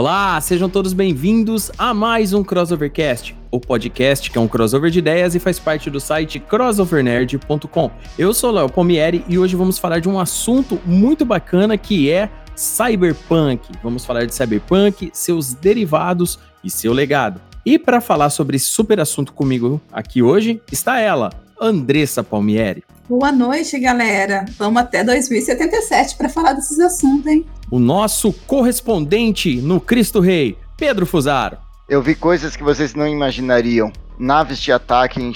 Olá, sejam todos bem-vindos a mais um Crossovercast, o podcast que é um crossover de ideias e faz parte do site crossovernerd.com. Eu sou Léo Pomieri e hoje vamos falar de um assunto muito bacana que é cyberpunk. Vamos falar de cyberpunk, seus derivados e seu legado. E para falar sobre esse super assunto comigo aqui hoje está ela, Andressa Palmieri. Boa noite, galera. Vamos até 2077 para falar desses assuntos, hein? O nosso correspondente no Cristo Rei, Pedro Fusaro. Eu vi coisas que vocês não imaginariam. Naves de ataque em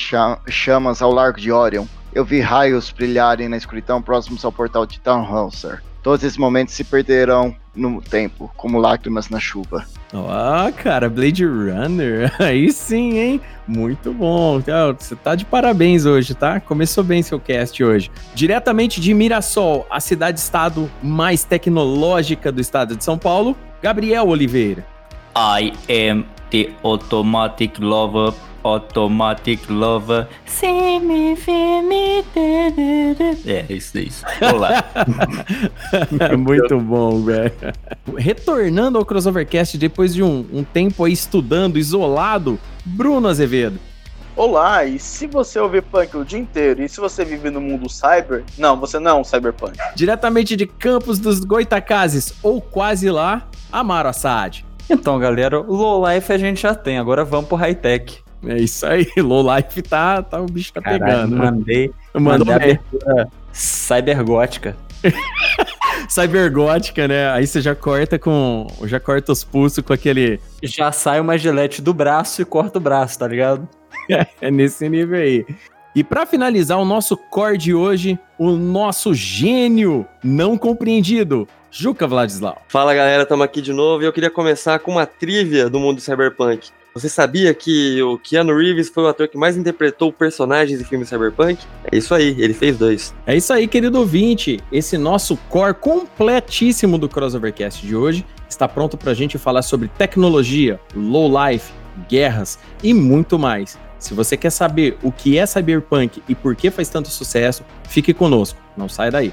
chamas ao largo de Orion. Eu vi raios brilharem na escuridão próximos ao portal de Tannhauser. Todos esses momentos se perderão no tempo, como lágrimas na chuva. Ó, oh, cara, Blade Runner. Aí sim, hein? Muito bom. Você tá de parabéns hoje, tá? Começou bem seu cast hoje. Diretamente de Mirassol, a cidade-estado mais tecnológica do estado de São Paulo, Gabriel Oliveira. I am the automatic lover Automatic Lover. See me, feel me. É, isso, isso. Olá. Muito bom, velho. Retornando ao Crossovercast depois de um, um tempo aí estudando, isolado, Bruno Azevedo. Olá, e se você ouvir punk o dia inteiro, e se você vive no mundo cyber, não, você não é um cyberpunk. Diretamente de Campos dos Goitacazes, ou quase lá, Amaro Assad. Então, galera, o low life a gente já tem, agora vamos pro high tech. É isso aí, low life tá, tá o bicho tá Caralho, pegando. Mandei, mandei, mandei a abertura cybergótica. cybergótica, né? Aí você já corta com. Já corta os pulsos com aquele. Já sai uma gilete do braço e corta o braço, tá ligado? É, é nesse nível aí. E para finalizar o nosso core de hoje, o nosso gênio não compreendido, Juca Vladislau. Fala galera, estamos aqui de novo e eu queria começar com uma trivia do mundo cyberpunk. Você sabia que o Keanu Reeves foi o ator que mais interpretou personagens em filmes cyberpunk? É isso aí, ele fez dois. É isso aí, querido ouvinte. Esse nosso core completíssimo do Crossovercast de hoje está pronto para a gente falar sobre tecnologia, low life, guerras e muito mais. Se você quer saber o que é cyberpunk e por que faz tanto sucesso, fique conosco. Não saia daí.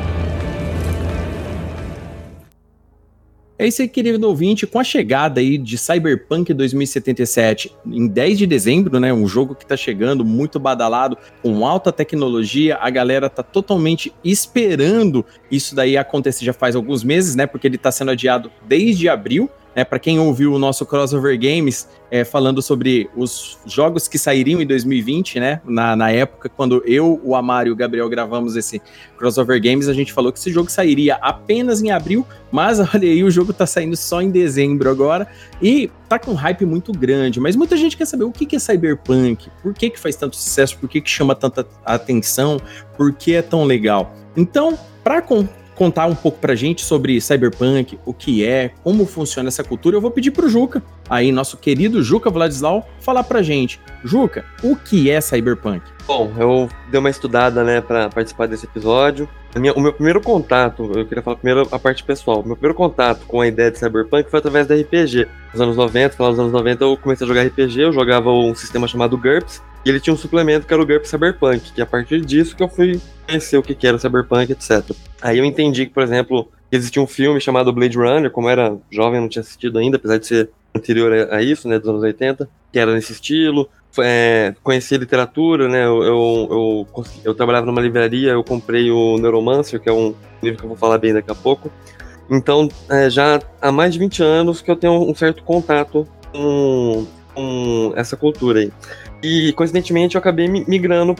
É isso aí, querido ouvinte, com a chegada aí de Cyberpunk 2077 em 10 de dezembro, né, um jogo que tá chegando muito badalado, com alta tecnologia, a galera tá totalmente esperando isso daí acontecer já faz alguns meses, né, porque ele tá sendo adiado desde abril, é, para quem ouviu o nosso Crossover Games é, falando sobre os jogos que sairiam em 2020, né? Na, na época, quando eu, o Amário e o Gabriel gravamos esse Crossover Games, a gente falou que esse jogo sairia apenas em abril, mas olha aí, o jogo tá saindo só em dezembro agora e tá com um hype muito grande. Mas muita gente quer saber o que, que é Cyberpunk, por que, que faz tanto sucesso, por que, que chama tanta atenção, por que é tão legal. Então, para contar um pouco pra gente sobre cyberpunk, o que é, como funciona essa cultura, eu vou pedir pro Juca, aí nosso querido Juca Vladislau, falar pra gente. Juca, o que é cyberpunk? Bom, eu dei uma estudada, né, para participar desse episódio. Minha, o meu primeiro contato, eu queria falar primeiro a parte pessoal. Meu primeiro contato com a ideia de cyberpunk foi através da RPG. Nos anos 90, final dos anos 90, eu comecei a jogar RPG, eu jogava um sistema chamado GURPS, e ele tinha um suplemento que era o GURP Cyberpunk, que é a partir disso que eu fui conhecer o que era o Cyberpunk, etc. Aí eu entendi que, por exemplo, existia um filme chamado Blade Runner, como era jovem, não tinha assistido ainda, apesar de ser anterior a isso, né, dos anos 80, que era nesse estilo. é, conheci literatura, né? Eu, eu, eu, eu, trabalhava numa livraria, eu comprei o Neuromancer, que é um livro que eu vou falar bem daqui a pouco. Então, é, já há mais de 20 anos que eu tenho um certo contato com, com essa cultura aí. E, coincidentemente, eu acabei migrando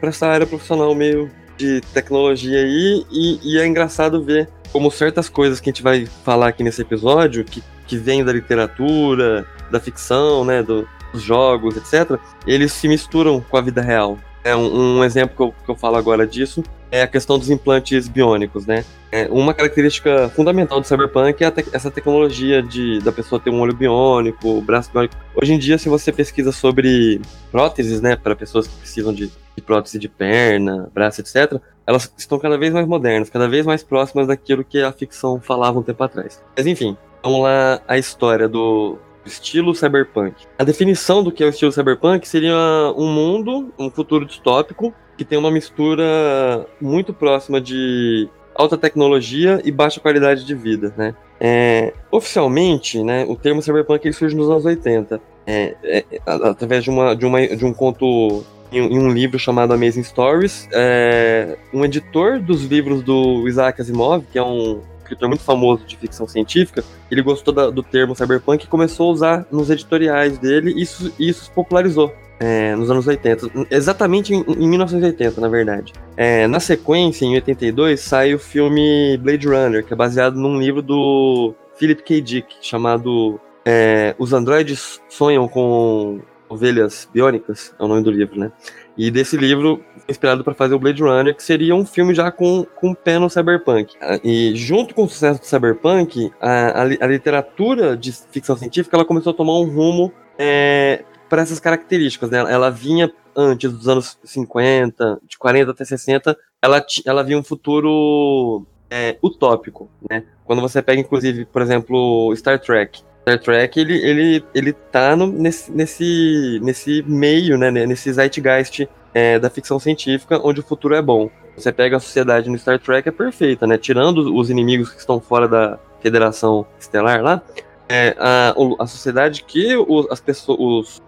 para essa área profissional meio de tecnologia aí, e, e, é engraçado ver como certas coisas que a gente vai falar aqui nesse episódio, que, que vem da literatura, da ficção, né, do, dos jogos, etc., eles se misturam com a vida real. É um, um exemplo que eu, que eu falo agora disso é a questão dos implantes biônicos, né? É uma característica fundamental do Cyberpunk é te essa tecnologia de da pessoa ter um olho biônico, braço biônico. Hoje em dia, se você pesquisa sobre próteses, né, para pessoas que precisam de, de prótese de perna, braço, etc., elas estão cada vez mais modernas, cada vez mais próximas daquilo que a ficção falava um tempo atrás. Mas enfim, vamos lá a história do, estilo cyberpunk. A definição do que é o estilo cyberpunk seria um mundo, um futuro distópico, que tem uma mistura muito próxima de alta tecnologia e baixa qualidade de vida, né? É, oficialmente, né, o termo cyberpunk surge nos anos 80, é, é, através de, uma, de, uma, de um conto em, em um livro chamado Amazing Stories. É, um editor dos livros do Isaac Asimov, que é um escritor muito famoso de ficção científica, ele gostou da, do termo cyberpunk e começou a usar nos editoriais dele, e isso, isso se popularizou. É, nos anos 80, exatamente em, em 1980, na verdade. É, na sequência, em 82, sai o filme Blade Runner, que é baseado num livro do Philip K. Dick, chamado é, Os Androides Sonham com Ovelhas Biônicas, é o nome do livro, né? E desse livro inspirado para fazer o Blade Runner, que seria um filme já com, com pé no cyberpunk. Ah, e junto com o sucesso do cyberpunk, a, a, a literatura de ficção científica ela começou a tomar um rumo é, para essas características. Né? Ela vinha antes dos anos 50, de 40 até 60, ela, ela via um futuro é, utópico. Né? Quando você pega, inclusive, por exemplo, Star Trek. Star Trek, ele, ele, ele tá no, nesse, nesse, nesse meio, né, nesse zeitgeist é, da ficção científica, onde o futuro é bom. Você pega a sociedade no Star Trek, é perfeita, né? Tirando os inimigos que estão fora da Federação Estelar lá, é, a, a sociedade que os, as pessoas, os,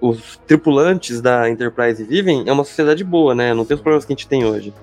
os tripulantes da Enterprise vivem é uma sociedade boa, né? Não tem os problemas que a gente tem hoje.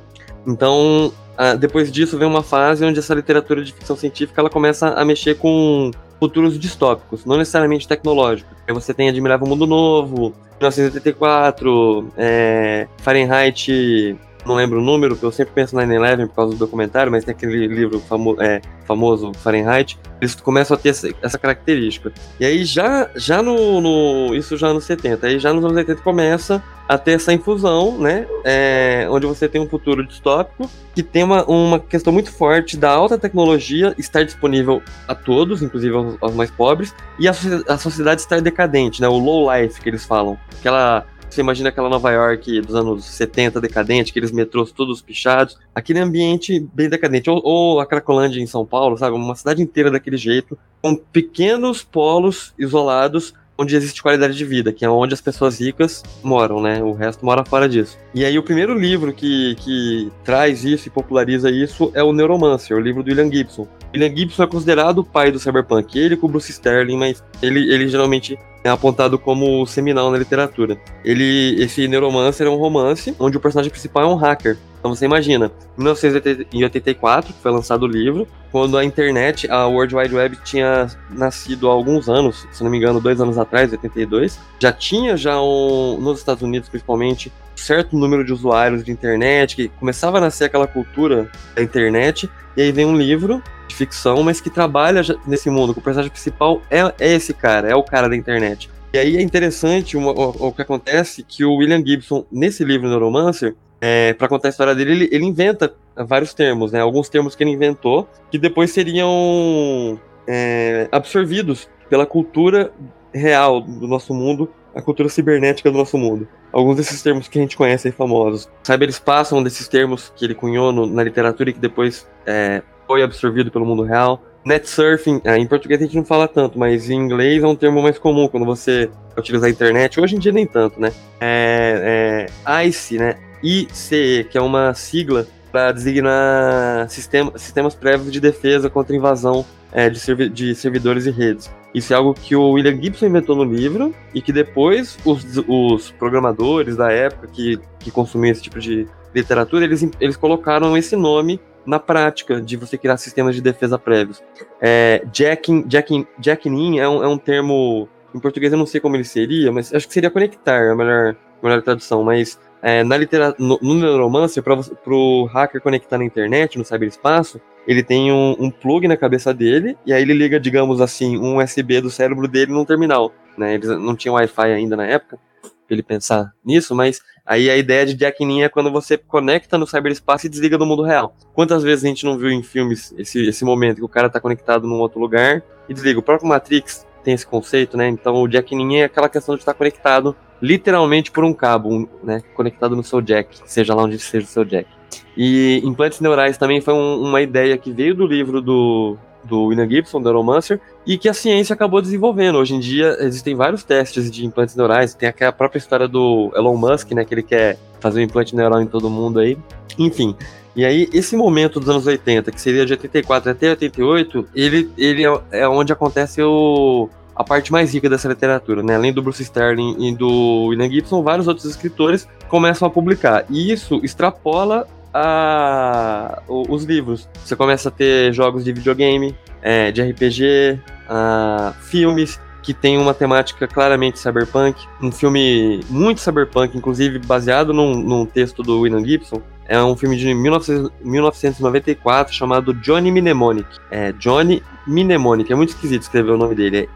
Então, depois disso vem uma fase onde essa literatura de ficção científica ela começa a mexer com futuros distópicos, não necessariamente tecnológicos. Você tem Admirável Mundo Novo, 1984, é, Fahrenheit, não lembro o número, porque eu sempre penso na 9-11 por causa do documentário, mas tem aquele livro famo é, famoso, Fahrenheit, eles começam a ter essa, essa característica. E aí já, já no, no, Isso já nos 70, aí já nos anos 80 começa a ter essa infusão, né? É, onde você tem um futuro distópico que tem uma, uma questão muito forte da alta tecnologia estar disponível a todos, inclusive aos, aos mais pobres, e a, a sociedade estar decadente, né? O low life que eles falam. Aquela você imagina aquela Nova York dos anos 70 decadente, aqueles metrôs todos pichados, aquele ambiente bem decadente. Ou, ou a Cracolândia em São Paulo, sabe? Uma cidade inteira daquele jeito, com pequenos polos isolados onde existe qualidade de vida, que é onde as pessoas ricas moram, né? O resto mora fora disso. E aí o primeiro livro que, que traz isso e populariza isso é o Neuromancer, o livro do William Gibson. William Gibson é considerado o pai do cyberpunk, ele com o Bruce Sterling, mas ele, ele geralmente é apontado como seminal na literatura. Ele, esse Neuromancer é um romance onde o personagem principal é um hacker. Então você imagina, em 1984, que foi lançado o livro, quando a internet, a World Wide Web tinha nascido há alguns anos, se não me engano, dois anos atrás, 82, já tinha já um, nos Estados Unidos principalmente, certo número de usuários de internet, que começava a nascer aquela cultura da internet, e aí vem um livro de ficção, mas que trabalha nesse mundo, que o personagem principal é, é esse cara, é o cara da internet. E aí é interessante o, o, que acontece que o William Gibson, nesse livro Neuromancer, é, para contar a história dele, ele, ele, inventa vários termos, né? Alguns termos que ele inventou, que depois seriam é, absorvidos pela cultura real do nosso mundo, a cultura cibernética do nosso mundo. Alguns desses termos que a gente conhece aí famosos. Cyberespaço é um desses termos que ele cunhou no, na literatura e que depois é, foi absorvido pelo mundo real. Net surfing, é, em português a gente não fala tanto, mas em inglês é um termo mais comum quando você utiliza a internet. Hoje em dia nem tanto, né? É, é ICE, né? ICE, que é uma sigla para designar sistema, sistemas prévios de defesa contra invasão é, de, servi de servidores e redes. Isso é algo que o William Gibson inventou no livro e que depois os, os programadores da época que, que consumiam esse tipo de literatura, eles, eles colocaram esse nome na prática de você criar sistemas de defesa prévios. É, jacking, jacking, jacking in é um, é um termo, em português eu não sei como ele seria, mas acho que seria conectar, a melhor, a melhor tradução, mas é, na literatura, no, no Neuromancer, para o hacker conectar na internet, no cyberespaço, ele tem um, um, plug na cabeça dele, e aí ele liga, digamos assim, um USB do cérebro dele num terminal. Né? Eles não tinham Wi-Fi ainda na época, pra ele pensar nisso, mas aí a ideia de jacking é quando você conecta no cyberespaço e desliga do mundo real. Quantas vezes a gente não viu em filmes esse, esse momento que o cara está conectado num outro lugar e desliga? O próprio Matrix tem esse conceito, né? Então o jacking é aquela questão de estar conectado literalmente por um cabo, né, conectado no seu jack, seja lá onde seja o seu jack. E implantes neurais também foi um, uma ideia que veio do livro do, do William Gibson, do Neuromancer, e que a ciência acabou desenvolvendo. Hoje em dia existem vários testes de implantes neurais, tem aquela própria história do Elon Musk, né, que ele quer fazer um implante neural em todo mundo aí. Enfim, e aí, esse momento dos anos 80, que seria de 84 até 88, ele, ele é, é onde acontece o, a parte mais rica dessa literatura, né? Além do Bruce Sterling e do William Gibson, vários outros escritores começam a publicar. E isso extrapola a, os livros. Você começa a ter jogos de videogame, é, de RPG, a, filmes que tem uma temática claramente cyberpunk. Um filme muito cyberpunk, inclusive baseado num, num texto do William Gibson, é um filme de 1994 chamado Johnny Mnemonic. É Johnny Mnemonic, é muito esquisito escrever o nome dele. É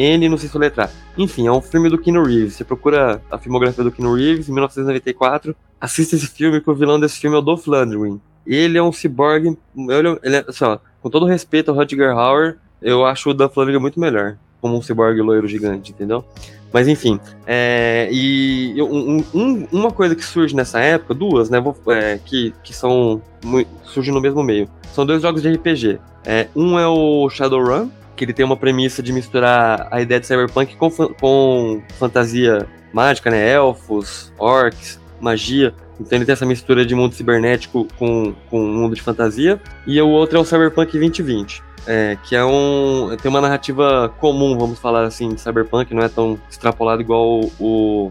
M-N, não sei se letrar. Enfim, é um filme do Keanu Reeves. Você procura a filmografia do Keanu Reeves, em 1994. Assista esse filme, que o vilão desse filme é o Dolph Lundgren. Ele é um cyborg. Ele, ele é, assim, ó, com todo respeito ao Rutger Hauer, eu acho o Dolph Lundgren muito melhor. Como um cyborg loiro gigante, entendeu? Mas enfim, é, e um, um, uma coisa que surge nessa época, duas, né, é, que, que são surgem no mesmo meio. São dois jogos de RPG. É, um é o Shadowrun, que ele tem uma premissa de misturar a ideia de cyberpunk com, com fantasia mágica, né, elfos, orcs, magia. Então ele tem essa mistura de mundo cibernético com, com mundo de fantasia. E o outro é o Cyberpunk 2020 é, que é um. tem uma narrativa comum, vamos falar assim, de Cyberpunk, não é tão extrapolado igual o,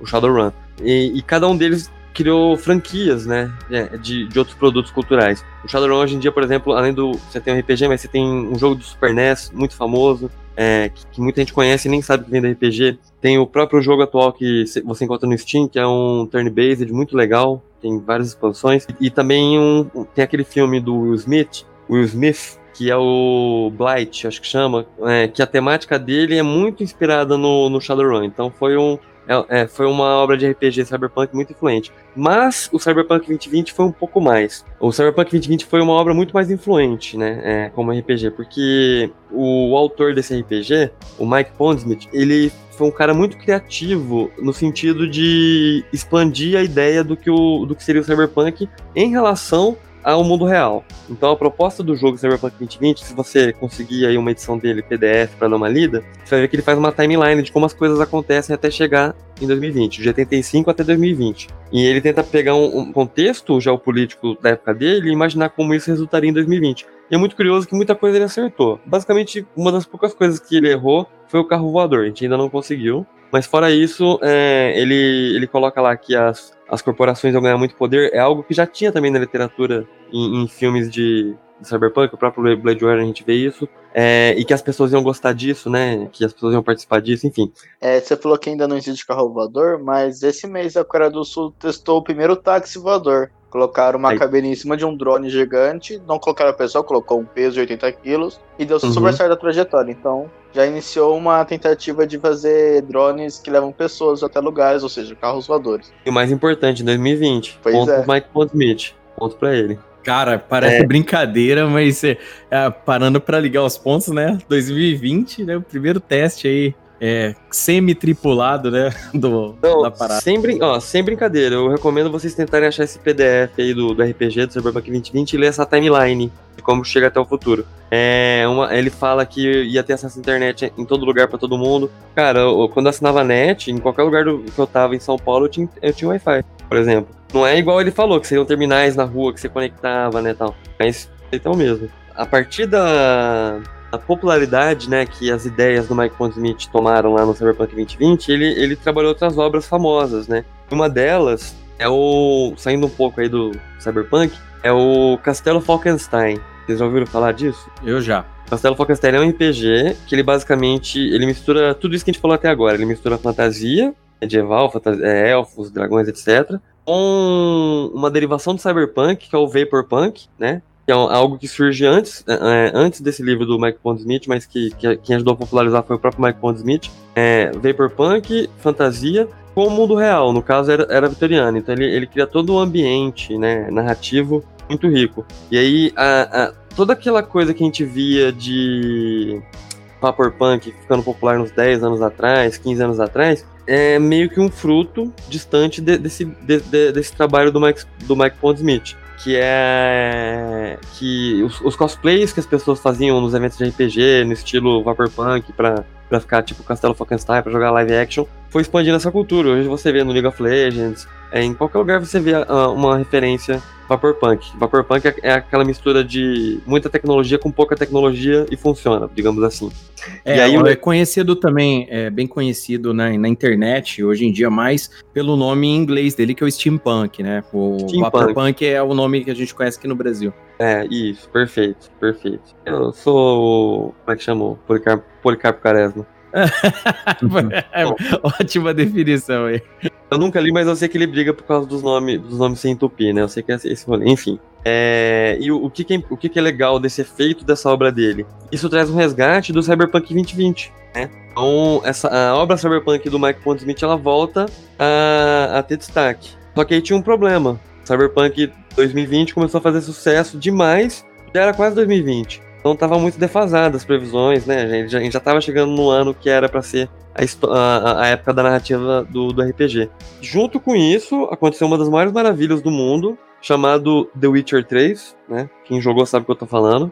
o Shadowrun. E, e cada um deles criou franquias, né, é, de, de outros produtos culturais. O Shadowrun hoje em dia, por exemplo, além do você tem um RPG, mas você tem um jogo do Super NES muito famoso, é, que, que, muita gente conhece e nem sabe que vem da RPG. Tem o próprio jogo atual que você encontra no Steam, que é um turn-based muito legal, tem várias expansões. E, e também um, tem aquele filme do Will Smith, Will Smith, que é o Blight, acho que chama, é, que a temática dele é muito inspirada no, no Shadowrun. Então foi um, é, é, foi uma obra de RPG Cyberpunk muito influente. Mas o Cyberpunk 2020 foi um pouco mais. O Cyberpunk 2020 foi uma obra muito mais influente, né? É, como RPG, porque o, autor desse RPG, o Mike Pondsmith, ele foi um cara muito criativo no sentido de expandir a ideia do que, o, do que seria o Cyberpunk em relação ao mundo real. Então a proposta do jogo Cyberpunk 2020, se você conseguir aí uma edição dele PDF para dar uma lida, você vai ver que ele faz uma timeline de como as coisas acontecem até chegar em 2020, de 85 até 2020. E ele tenta pegar um, um contexto geopolítico da época dele e imaginar como isso resultaria em 2020. E é muito curioso que muita coisa ele acertou. Basicamente, uma das poucas coisas que ele errou foi o carro voador. A gente ainda não conseguiu. Mas fora isso, é, ele, ele coloca lá que as, as corporações vão ganhar muito poder. É algo que já tinha também na literatura em, em filmes de, de, Cyberpunk, o próprio Blade Runner a gente vê isso. É, e que as pessoas iam gostar disso, né? Que as pessoas iam participar disso, enfim. É, você falou que ainda não existe carro voador, mas esse mês a Coreia do Sul testou o primeiro táxi voador. Colocaram uma Aí. cabine em cima de um drone gigante, não colocaram a pessoa, colocou um peso de 80 quilos e deu uhum. super certo a trajetória. Então, já iniciou uma tentativa de fazer drones que levam pessoas até lugares, ou seja, carros voadores. E o mais importante, em 2020, pois ponto é. Mike Smith, ponto pra ele. Cara, parece é. brincadeira, mas é, é, parando para ligar os pontos, né? 2020, né? O primeiro teste aí é, semi-tripulado, né? Do, Não, da parada. Sem, brin ó, sem brincadeira, eu recomendo vocês tentarem achar esse PDF aí do, do RPG, do Cyberpunk 2020, e ler essa timeline de como chega até o futuro. É uma, ele fala que ia ter acesso à internet em todo lugar para todo mundo. Cara, eu, quando eu assinava net, em qualquer lugar do, que eu tava em São Paulo, eu tinha, eu tinha Wi-Fi, por exemplo. Não é igual ele falou, que seriam terminais na rua que você conectava, né, tal. Mas então mesmo. a partir da, da popularidade, né, que as ideias do Mike Pondsmith tomaram lá no Cyberpunk 2020, ele, ele trabalhou outras obras famosas, né? Uma delas é o, saindo um pouco aí do Cyberpunk, é o Castelo Falkenstein. Vocês já ouviram falar disso? Eu já. Castelo Falkenstein é um RPG que ele basicamente ele mistura tudo isso que a gente falou até agora. Ele mistura fantasia medieval, fantasia, é, elfos, dragões, etc. Com uma derivação do cyberpunk, que é o vaporpunk, né? Que é algo que surge antes, é, é, antes desse livro do Mike Pondsmith, mas que, que quem ajudou a popularizar foi o próprio Mike Pondsmith. É, vaporpunk, fantasia, com o mundo real. No caso, era, era vitoriano. Então ele, ele cria todo um ambiente né, narrativo muito rico. E aí, a, a, toda aquela coisa que a gente via de Vaporpunk ficando popular uns 10 anos atrás, 15 anos atrás, é meio que um fruto distante de, desse, de, de, desse trabalho do Mike, do Mike Pondsmith. Que é. que os, os, cosplays que as pessoas faziam nos eventos de RPG, no estilo Vaporpunk, pra, pra ficar tipo Castelo Falkenstein, pra jogar live action, foi expandindo essa cultura. Hoje você vê no League of Legends, é, em qualquer lugar você vê uh, uma referência Vaporpunk. Vaporpunk é, é aquela mistura de muita tecnologia com pouca tecnologia e funciona, digamos assim. É, e aí, é conhecido também, é bem conhecido na, na internet, hoje em dia, mais pelo nome em inglês dele, que é o Steampunk, né? O Steampunk. Vaporpunk é o nome que a gente conhece aqui no Brasil. É, isso, perfeito, perfeito. Eu sou. Como é que chama? Policarpo, Policarpo Quaresma. é, ótima definição aí. Eu nunca li, mas eu sei que ele briga por causa dos nomes, dos nomes sem entupir, né? Eu sei que é esse rolê. Enfim. É, e o, o, que, que, é, o que, que é legal desse efeito dessa obra dele? Isso traz um resgate do Cyberpunk 2020, né? Então, essa, a obra Cyberpunk do Mike Pondsmith, ela volta a, a ter destaque. Só que aí tinha um problema. Cyberpunk 2020 começou a fazer sucesso demais, já era quase 2020. Então tava muito defasado as previsões, né? A gente, já tava chegando no ano que era para ser a, a, a, época da narrativa do, do RPG. Junto com isso, aconteceu uma das maiores maravilhas do mundo, chamado The Witcher 3, né? Quem jogou sabe o que eu tô falando.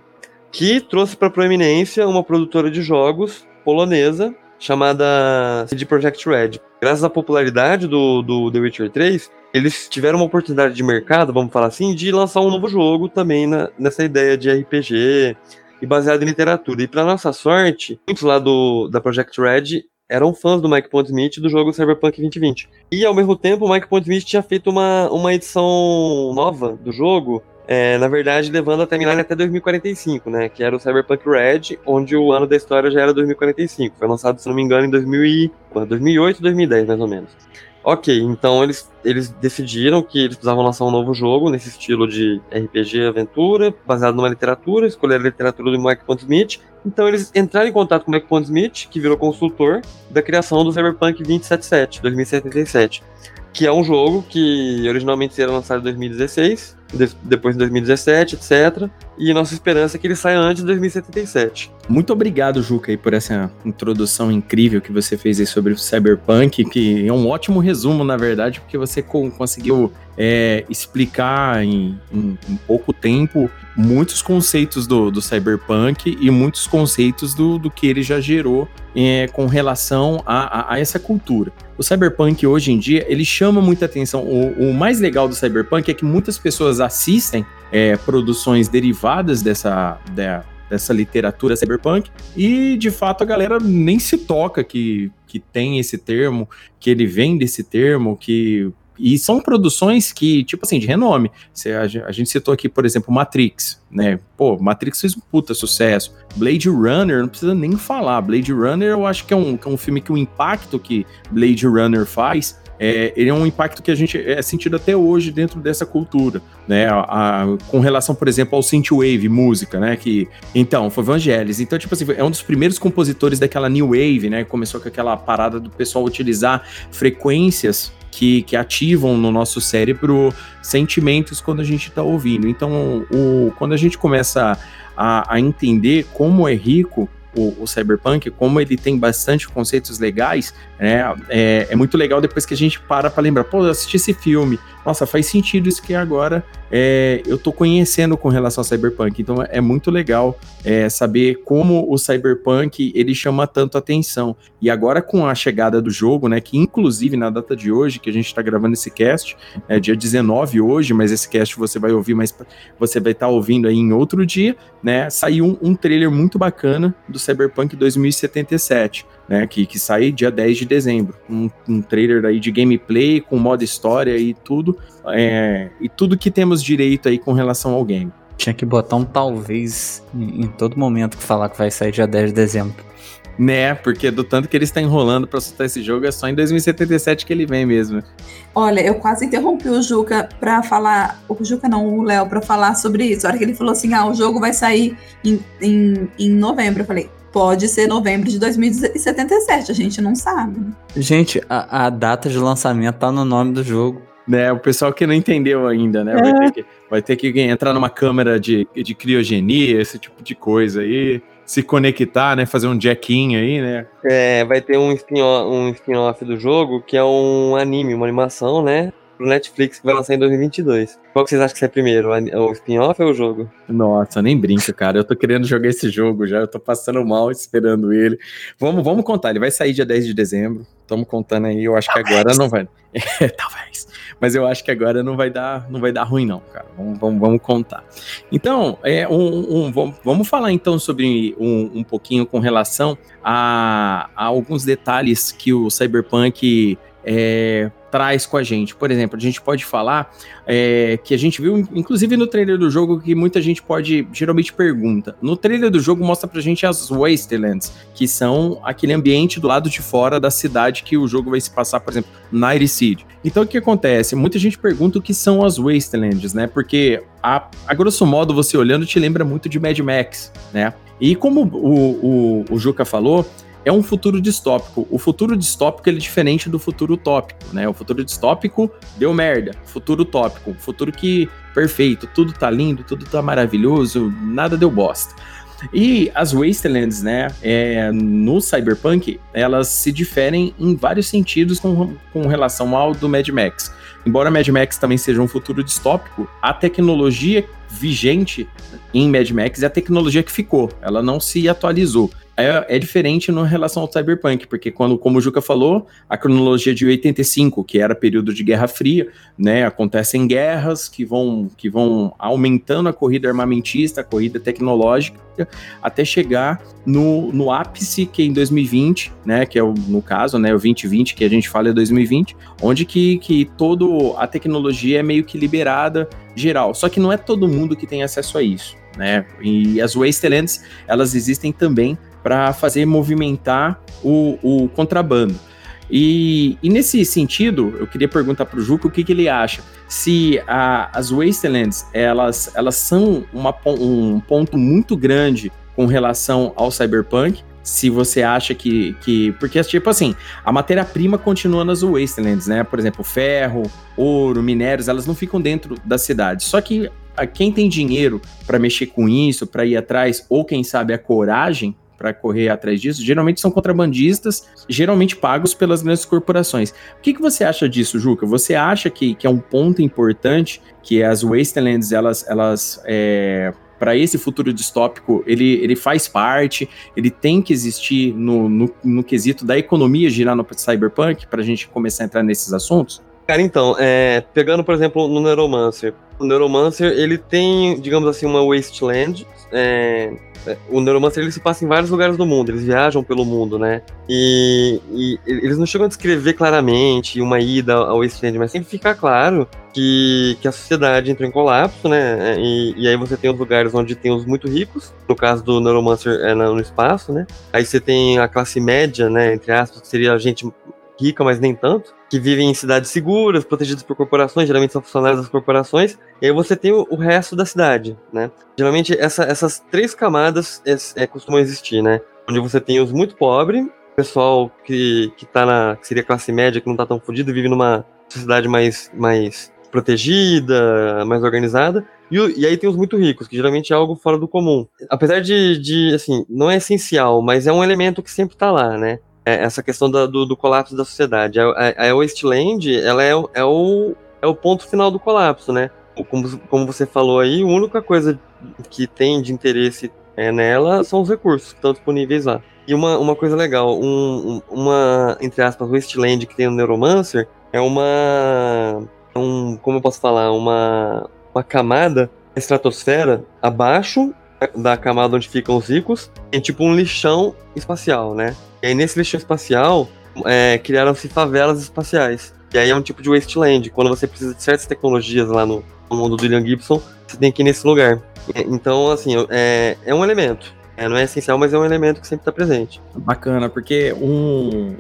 Que trouxe para proeminência uma produtora de jogos polonesa chamada CD Projekt Red. Graças à popularidade do, do The Witcher 3, eles tiveram uma oportunidade de mercado, vamos falar assim, de lançar um novo jogo também na, nessa ideia de RPG, e baseado em literatura. E para nossa sorte, muitos lá do, da Project Red eram fãs do Mike Pondsmith do jogo Cyberpunk 2020. E ao mesmo tempo, o Mike Pondsmith tinha feito uma, uma edição nova do jogo, é, na verdade, levando a timeline até 2045, né? Que era o Cyberpunk Red, onde o ano da história já era 2045. Foi lançado, se não me engano, em 2000 e, 2008, 2010, mais ou menos. Ok, então eles, eles decidiram que eles precisavam lançar um novo jogo nesse estilo de RPG aventura, baseado numa literatura, escolheram a literatura do Mike Pondsmith. Então eles entraram em contato com o Mike Pondsmith, que virou consultor da criação do Cyberpunk 2077, 2077, que é um jogo que originalmente seria lançado em 2016, depois em 2017, etc. E nossa esperança é que ele saia antes de 2077. Muito obrigado, Juca, aí, por essa introdução incrível que você fez aí sobre o Cyberpunk, que é um ótimo resumo, na verdade, porque você conseguiu é, explicar em, em, em, pouco tempo muitos conceitos do, do Cyberpunk e muitos conceitos do, do que ele já gerou é, com relação a, a, a, essa cultura. O Cyberpunk hoje em dia, ele chama muita atenção. O, o mais legal do Cyberpunk é que muitas pessoas assistem é, produções derivadas dessa, dessa literatura cyberpunk e de fato a galera nem se toca que, que tem esse termo, que ele vem desse termo, que e são produções que, tipo assim, de renome. Você, a, a, gente citou aqui, por exemplo, Matrix, né? Pô, Matrix fez um puta sucesso. Blade Runner, não precisa nem falar. Blade Runner, eu acho que é um, que é um filme que o impacto que Blade Runner faz é, ele é um impacto que a gente é sentido até hoje dentro dessa cultura, né? A, a, com relação, por exemplo, ao synthwave, música, né? Que então foi Vangelis. Então, tipo assim, é um dos primeiros compositores daquela new wave, né? Começou com aquela parada do pessoal utilizar frequências que, que ativam no nosso cérebro sentimentos quando a gente está ouvindo. Então, o, quando a gente começa a, a entender como é rico o, o, Cyberpunk, como ele tem bastante conceitos legais, né, é, é, muito legal depois que a gente para para lembrar, pô, eu assisti esse filme, nossa, faz sentido isso que agora é, eu tô conhecendo com relação ao Cyberpunk. Então é muito legal é, saber como o Cyberpunk ele chama tanto atenção. E agora com a chegada do jogo, né, que inclusive na data de hoje, que a gente está gravando esse cast, é dia 19 hoje, mas esse cast você vai ouvir, mas você vai estar tá ouvindo aí em outro dia, né, saiu um, um trailer muito bacana do Cyberpunk 2077 né, que, que sai dia 10 de dezembro. Um, um trailer aí de gameplay, com modo história e tudo, é, e tudo que temos direito aí com relação ao game. Tinha que botar um talvez em, em todo momento que falar que vai sair dia 10 de dezembro. Né, porque do tanto que eles estão enrolando para soltar esse jogo, é só em 2077 que ele vem mesmo. Olha, eu quase interrompi o Juca para falar, o Juca não, o Léo, para falar sobre isso. A hora que ele falou assim: ah, o jogo vai sair em, em, em novembro. Eu falei, pode ser novembro de 2077, a gente não sabe. Gente, a, a, data de lançamento tá no nome do jogo. Né, o pessoal que não entendeu ainda, né? É. Vai, ter que, vai, ter que, entrar numa câmera de, de criogenia, esse tipo de coisa aí. Se conectar, né? Fazer um jack-in aí, né? É, vai ter um spin-off um spin do jogo que é um anime, uma animação, né? pro Netflix que vai lançar em 2022. Qual que vocês acham que é primeiro? O spin-off ou o jogo? Nossa, nem brinca, cara. Eu tô querendo jogar esse jogo já. Eu tô passando mal esperando ele. Vamos, vamos contar. Ele vai sair dia 10 de dezembro. Estamos contando aí. Eu acho talvez. que agora não vai. É, talvez. Mas eu acho que agora não vai dar, não vai dar ruim, não, cara. Vamos, vamos, vamos contar. Então, é, um, um, vamos, falar então sobre um, um pouquinho com relação a, a alguns detalhes que o Cyberpunk é, traz com a gente. Por exemplo, a gente pode falar é, que a gente viu, inclusive no trailer do jogo, que muita gente pode, geralmente pergunta. No trailer do jogo mostra pra gente as Wastelands, que são aquele ambiente do lado de fora da cidade que o jogo vai se passar, por exemplo, Night City. Então o que acontece? Muita gente pergunta o que são as Wastelands, né? Porque a, a grosso modo, você olhando, te lembra muito de Mad Max, né? E como o, o, o Juca falou, é um futuro distópico. O futuro distópico é diferente do futuro utópico, né? O futuro distópico deu merda. Futuro utópico, futuro que perfeito, tudo tá lindo, tudo tá maravilhoso, nada deu bosta. E as Wastelands, né, é, no Cyberpunk, elas se diferem em vários sentidos com, com relação ao do Mad Max. Embora Mad Max também seja um futuro distópico, a tecnologia vigente em Mad Max é a tecnologia que ficou, ela não se atualizou é, é diferente no relação ao Cyberpunk, porque quando, como o Juca falou, a cronologia de 85, que era período de Guerra Fria, né, acontecem guerras que vão, que vão aumentando a corrida armamentista, a corrida tecnológica, até chegar no, no ápice que é em 2020, né, que é o, no caso, né, o 2020 que a gente fala é 2020, onde que, que toda a tecnologia é meio que liberada geral. Só que não é todo mundo que tem acesso a isso, né? E as Wastelands, elas existem também para fazer movimentar o, o contrabando. E, e, nesse sentido, eu queria perguntar para o Juca o que, que, ele acha. Se a, as Wastelands elas, elas são uma, um ponto muito grande com relação ao Cyberpunk, se você acha que. que porque, tipo assim, a matéria-prima continua nas Wastelands, né? Por exemplo, ferro, ouro, minérios, elas não ficam dentro da cidade. Só que a, quem tem dinheiro para mexer com isso, para ir atrás, ou quem sabe a coragem, para correr atrás disso, geralmente são contrabandistas, geralmente pagos pelas grandes corporações. O que, que você acha disso, Juca? Você acha que, que é um ponto importante que as wastelands, elas, elas é, para esse futuro distópico, ele, ele faz parte, ele tem que existir no, no, no quesito da economia girar no cyberpunk, para a gente começar a entrar nesses assuntos? Cara, então, é, pegando, por exemplo, no Neuromancer. O Neuromancer, ele tem, digamos assim, uma wasteland, é, o Neuromancer ele se passa em vários lugares do mundo, eles viajam pelo mundo, né? E, e eles não chegam a descrever claramente uma ida ao Wasteland, mas sempre fica claro que, que a sociedade entrou em colapso, né? E, e, aí você tem os lugares onde tem os muito ricos, no caso do Neuromancer é no espaço, né? Aí você tem a classe média, né? Entre aspas, que seria a gente rica, mas nem tanto, que vivem em cidades seguras, protegidas por corporações, geralmente são funcionários das corporações, e aí você tem o, o resto da cidade, né? Geralmente essa, essas três camadas é, é, costumam existir, né? Onde você tem os muito pobres, pessoal que, que tá na. que seria classe média, que não tá tão fodido, vive numa sociedade mais, mais protegida, mais organizada. E, e, aí tem os muito ricos, que geralmente é algo fora do comum. Apesar de, de, assim, não é essencial, mas é um elemento que sempre tá lá, né? É essa questão da, do, do, colapso da sociedade. A, a, a Wasteland, ela é, é o é o ponto final do colapso, né? Como, como você falou aí, a única coisa que tem de interesse é, nela são os recursos que estão disponíveis lá. E uma, uma coisa legal, um, um, uma, entre aspas, Wasteland que tem no Neuromancer é uma. é Um, como eu posso falar? Uma, uma camada da estratosfera abaixo da camada onde ficam os ricos, é tipo um lixão espacial, né? E aí nesse lixão espacial é, criaram-se favelas espaciais. E aí é um tipo de wasteland. Quando você precisa de certas tecnologias lá no mundo do William Gibson, você tem que ir nesse lugar. Então, assim, é, é um elemento. É, não é essencial, mas é um elemento que sempre está presente. Bacana, porque um,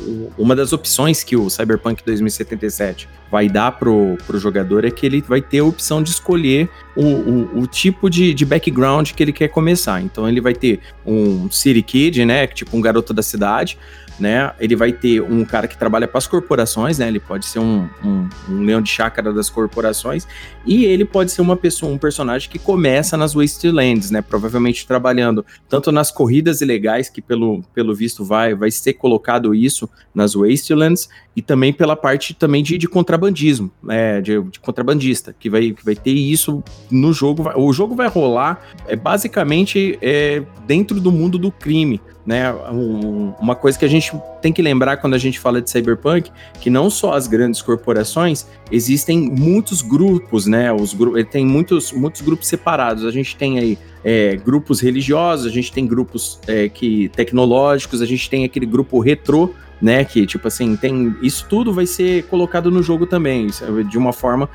um, uma das opções que o Cyberpunk 2077 vai dar pro, pro jogador é que ele vai ter a opção de escolher o, o, o tipo de, de background que ele quer começar. Então ele vai ter um City Kid, né? Tipo um garoto da cidade né? Ele vai ter um cara que trabalha para as corporações, né? Ele pode ser um, um, um, leão de chácara das corporações e ele pode ser uma pessoa, um personagem que começa nas Wastelands, né? Provavelmente trabalhando tanto nas corridas ilegais que pelo, pelo visto vai vai ser colocado isso nas Wastelands e também pela parte também de, de contrabandismo, né? De, de, contrabandista que vai que vai ter isso no jogo. O jogo vai rolar é basicamente é, dentro do mundo do crime, né? Um, uma coisa que a gente tem que lembrar quando a gente fala de cyberpunk, que não só as grandes corporações, existem muitos grupos, né? Os grupos tem muitos, muitos grupos separados. A gente tem aí é, grupos religiosos, a gente tem grupos é, que tecnológicos, a gente tem aquele grupo retrô, né? Que tipo assim tem isso tudo vai ser colocado no jogo também, de uma forma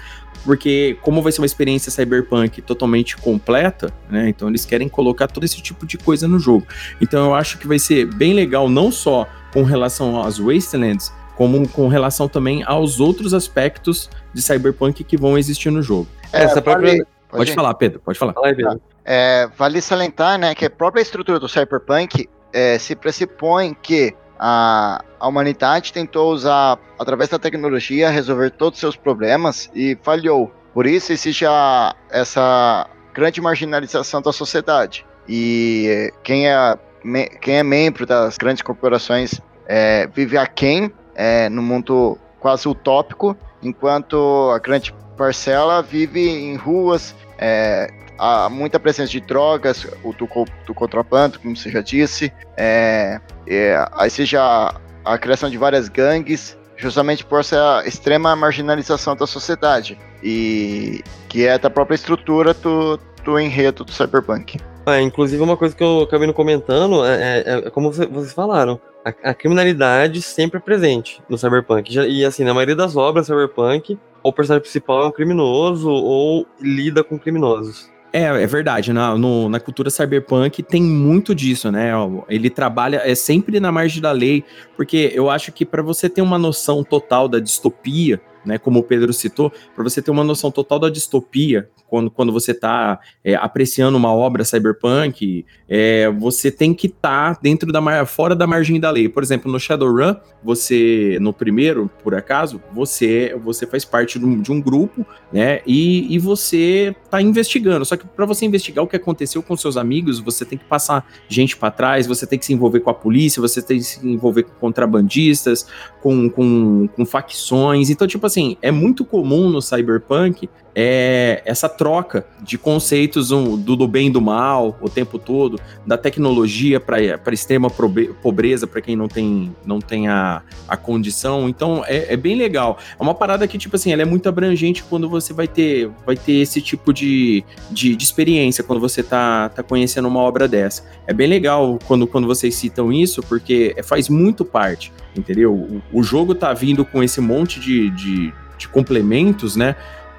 porque como vai ser uma experiência cyberpunk totalmente completa, né? Então eles querem colocar todo esse tipo de coisa no jogo. Então eu acho que vai ser bem legal não só com relação às Wastelands, como com relação também aos outros aspectos de cyberpunk que vão existir no jogo. É, Essa própria... Pode, pode falar, Pedro, pode falar. Fala aí, Pedro. É, vale salientar, né, que a própria estrutura do cyberpunk é, se pressupõe que a, humanidade tentou usar, através da tecnologia, resolver todos os seus problemas e falhou. Por isso existe a, essa grande marginalização da sociedade. E quem é, me, quem é membro das grandes corporações é, vive aquém é, no mundo quase utópico, enquanto a grande parcela vive em ruas, é, há muita presença de drogas, o do, do contrabando, como você já disse, é, é, aí seja a criação de várias gangues, justamente por essa extrema marginalização da sociedade, e que é da própria estrutura do, do enredo do cyberpunk. É, inclusive, uma coisa que eu acabei não comentando é, é, é como vocês falaram, a, a, criminalidade sempre é presente no cyberpunk. E assim, na maioria das obras cyberpunk, o personagem principal é um criminoso ou lida com criminosos. É, é verdade. Na, no, na cultura cyberpunk tem muito disso, né? Ele trabalha é sempre na margem da lei, porque eu acho que para você ter uma noção total da distopia, né? Como o Pedro citou, para você ter uma noção total da distopia quando, quando você está é, apreciando uma obra cyberpunk, é, você tem que estar tá dentro da fora da margem da lei. Por exemplo, no Shadowrun, você, no primeiro, por acaso, você você faz parte de um, de um grupo, né? E, e você está investigando. Só que para você investigar o que aconteceu com seus amigos, você tem que passar gente para trás, você tem que se envolver com a polícia, você tem que se envolver com contrabandistas, com, com, com facções. Então, tipo assim, é muito comum no cyberpunk é essa troca de conceitos um, do, do, bem e do mal o tempo todo, da tecnologia para extrema pobreza para quem não tem, não tem a, a condição. Então é, é, bem legal. É uma parada que, tipo assim, ela é muito abrangente quando você vai ter, vai ter esse tipo de, de, de experiência, quando você tá, tá conhecendo uma obra dessa. É bem legal quando, quando vocês citam isso, porque faz muito parte, entendeu? O, o jogo tá vindo com esse monte de, de, de complementos, né?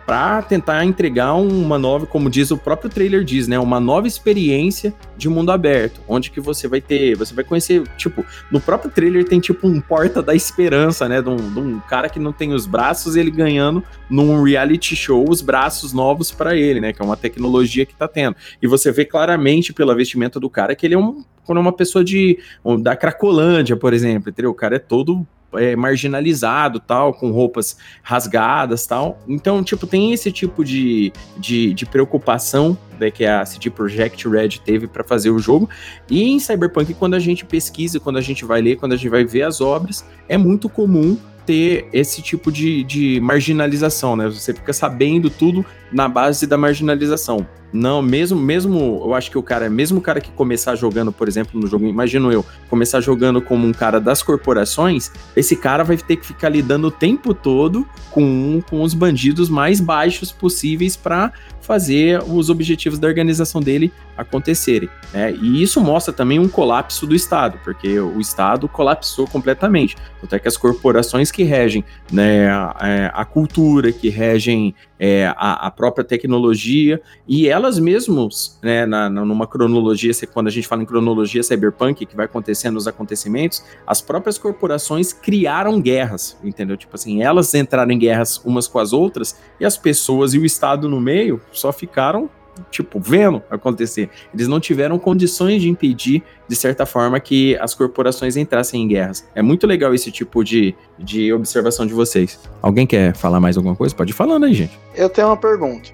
Para tentar entregar uma nova, como diz o próprio trailer diz, né, uma nova experiência de mundo aberto, onde que você vai ter, você vai conhecer, tipo, no próprio trailer tem tipo um porta da esperança, né, de um, de um cara que não tem os braços, ele ganhando num reality show os braços novos para ele, né, que é uma tecnologia que tá tendo. E você vê claramente pela vestimenta do cara que ele é um quando é uma pessoa de da Cracolândia, por exemplo, entendeu? O cara é todo é, marginalizado, tal, com roupas rasgadas, tal. Então, tipo, tem esse tipo de, de, de preocupação né, que a CD Projekt Red teve para fazer o jogo. E em Cyberpunk, quando a gente pesquisa, quando a gente vai ler, quando a gente vai ver as obras, é muito comum ter esse tipo de, de marginalização, né? Você fica sabendo tudo na base da marginalização. Não, mesmo, mesmo, eu acho que o cara, mesmo o cara que começar jogando, por exemplo, no jogo, imagino eu, começar jogando como um cara das corporações, esse cara vai ter que ficar lidando o tempo todo com, com os bandidos mais baixos possíveis para fazer os objetivos da organização dele acontecerem. Né? E isso mostra também um colapso do Estado, porque o Estado colapsou completamente. Até que as corporações que regem né, a, é, a cultura, que regem é, a, a, própria tecnologia, e elas mesmas, né, na, numa cronologia, quando a gente fala em cronologia cyberpunk, que vai acontecendo os acontecimentos, as próprias corporações criaram guerras, entendeu? Tipo assim, elas entraram em guerras umas com as outras, e as pessoas e o Estado no meio só ficaram tipo, vendo acontecer. Eles não tiveram condições de impedir, de certa forma, que as corporações entrassem em guerras. É muito legal esse tipo de, de observação de vocês. Alguém quer falar mais alguma coisa? Pode ir falando aí, gente. Eu tenho uma pergunta.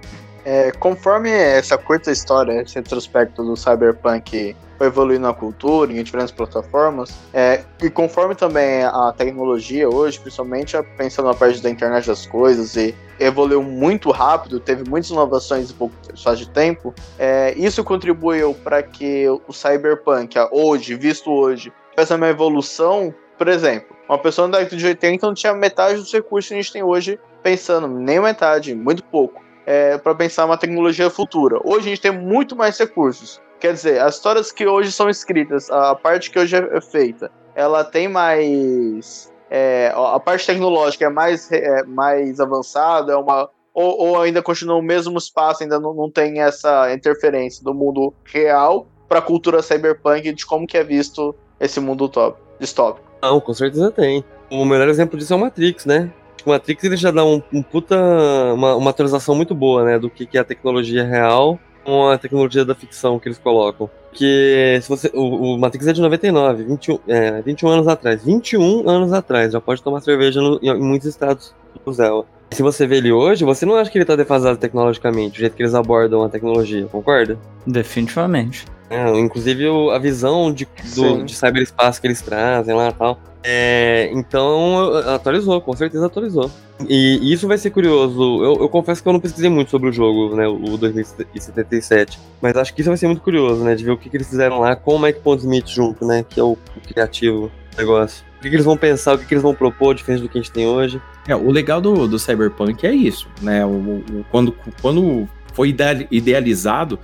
É, conforme essa curta história, esse retrospecto do Cyberpunk foi evoluindo na cultura, em diferentes plataformas, é, e conforme também a tecnologia hoje, principalmente pensando na parte da internet das coisas e evoluiu muito rápido, teve muitas inovações em pouco espaço de tempo, é, isso contribuiu para que o cyberpunk, hoje, visto hoje, tivesse uma evolução, por exemplo, uma pessoa na década de 80 não tinha metade dos recursos que a gente tem hoje pensando, nem metade, muito pouco, é, para pensar uma tecnologia futura. Hoje a gente tem muito mais recursos. Quer dizer, as histórias que hoje são escritas, a parte que hoje é feita, ela tem mais é, a parte tecnológica é mais, é, mais avançada, é uma, ou, ou, ainda continua o mesmo espaço, ainda não, não tem essa interferência do mundo real para a cultura cyberpunk de como que é visto esse mundo top, distópico. Não, com certeza tem. O melhor exemplo disso é o Matrix, né? O Matrix ele já dá um, um puta, uma, uma atualização muito boa, né, do que, que é a tecnologia real com a tecnologia da ficção que eles colocam. Que se você. O, o Matrix é de 99, 21, é, 21 anos atrás. 21 anos atrás, já pode tomar cerveja no, em, muitos estados do Zé. Se você vê ele hoje, você não acha que ele tá defasado tecnologicamente, o jeito que eles abordam a tecnologia, concorda? Definitivamente. É, inclusive a visão de, do, de cyberespaço que eles trazem lá e tal. É, então, atualizou, com certeza atualizou. E, e isso vai ser curioso. Eu, eu, confesso que eu não pesquisei muito sobre o jogo, né, o 2077. Mas acho que isso vai ser muito curioso, né, de ver o que, que eles fizeram lá com o Mike Pondsmith junto, né, que é o, o criativo do negócio. O que, que, eles vão pensar, o que, que, eles vão propor, diferente do que a gente tem hoje. É, o legal do, do Cyberpunk é isso, né, o, o quando, quando foi idealizado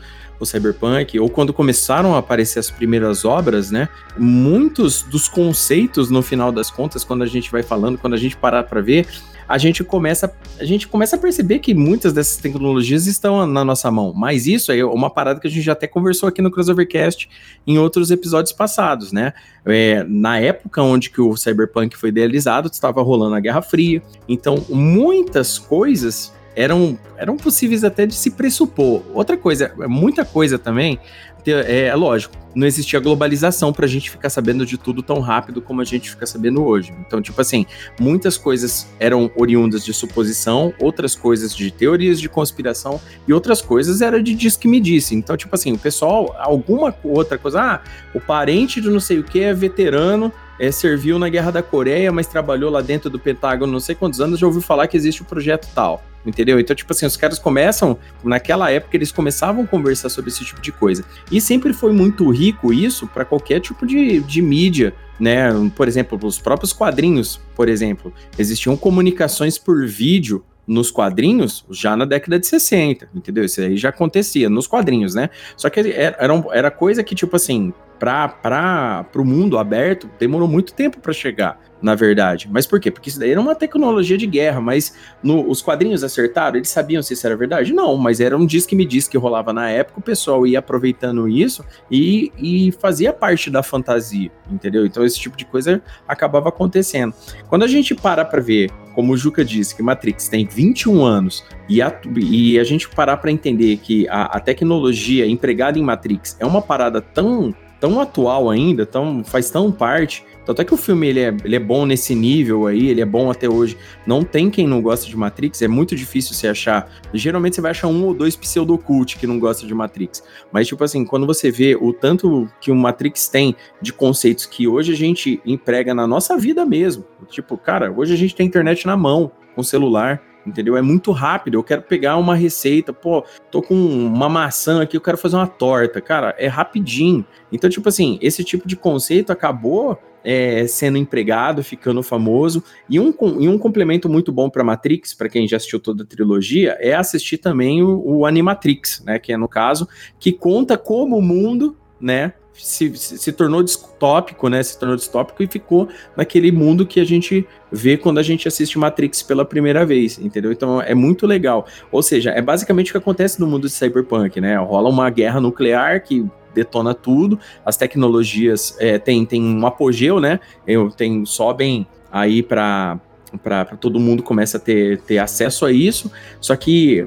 o cyberpunk, ou quando começaram a aparecer as primeiras obras, né? Muitos dos conceitos, no final das contas, quando a gente vai falando, quando a gente parar para ver, a gente começa a gente começa a perceber que muitas dessas tecnologias estão na nossa mão. Mas isso é uma parada que a gente já até conversou aqui no Crossovercast em outros episódios passados, né? É, na época onde que o Cyberpunk foi idealizado, estava rolando a Guerra Fria. Então, muitas coisas eram, eram possíveis até de se pressupor. Outra coisa, muita coisa também, é, é lógico, não existia globalização para a gente ficar sabendo de tudo tão rápido como a gente fica sabendo hoje. Então, tipo assim, muitas coisas eram oriundas de suposição, outras coisas de teorias de conspiração e outras coisas era de diz que me disse. Então, tipo assim, o pessoal, alguma outra coisa, ah, o parente do não sei o que é veterano é, serviu na Guerra da Coreia, mas trabalhou lá dentro do Pentágono não sei quantos anos, já ouviu falar que existe o um projeto tal. Entendeu? Então, tipo assim, os caras começam, naquela época, eles começavam a conversar sobre esse tipo de coisa. E sempre foi muito rico isso para qualquer tipo de, de mídia, né? Por exemplo, os próprios quadrinhos, por exemplo. Existiam comunicações por vídeo nos quadrinhos já na década de 60, entendeu? Isso aí já acontecia nos quadrinhos, né? Só que era, era coisa que, tipo assim, para o mundo aberto, demorou muito tempo para chegar, na verdade. Mas por quê? Porque isso daí era uma tecnologia de guerra, mas no, os quadrinhos acertaram, eles sabiam se isso era verdade? Não, mas era um diz que me diz que rolava na época, o pessoal ia aproveitando isso e, e fazia parte da fantasia, entendeu? Então esse tipo de coisa acabava acontecendo. Quando a gente para para ver, como o Juca disse, que Matrix tem 21 anos e a, e a gente parar para entender que a, a tecnologia empregada em Matrix é uma parada tão tão atual ainda, tão, faz tão parte. Tanto é que o filme ele é, ele é bom nesse nível aí, ele é bom até hoje. Não tem quem não gosta de Matrix, é muito difícil você achar. Geralmente você vai achar um ou dois pseudocult que não gosta de Matrix. Mas, tipo assim, quando você vê o tanto que o Matrix tem de conceitos que hoje a gente emprega na nossa vida mesmo. Tipo, cara, hoje a gente tem internet na mão, com celular entendeu? É muito rápido. Eu quero pegar uma receita, pô, tô com uma maçã aqui, eu quero fazer uma torta. Cara, é rapidinho. Então, tipo assim, esse tipo de conceito acabou é, sendo empregado, ficando famoso. E um, e um complemento muito bom para Matrix, para quem já assistiu toda a trilogia, é assistir também o, o Animatrix, né? Que é no caso, que conta como o mundo, né? Se, se, tornou distópico, né? Se tornou distópico e ficou naquele mundo que a gente vê quando a gente assiste Matrix pela primeira vez, entendeu? Então é muito legal. Ou seja, é basicamente o que acontece no mundo de cyberpunk, né? Rola uma guerra nuclear que detona tudo, as tecnologias é, tem, tem um apogeu, né? Eu, tem, sobem aí para para todo mundo começa a ter, ter acesso a isso, só que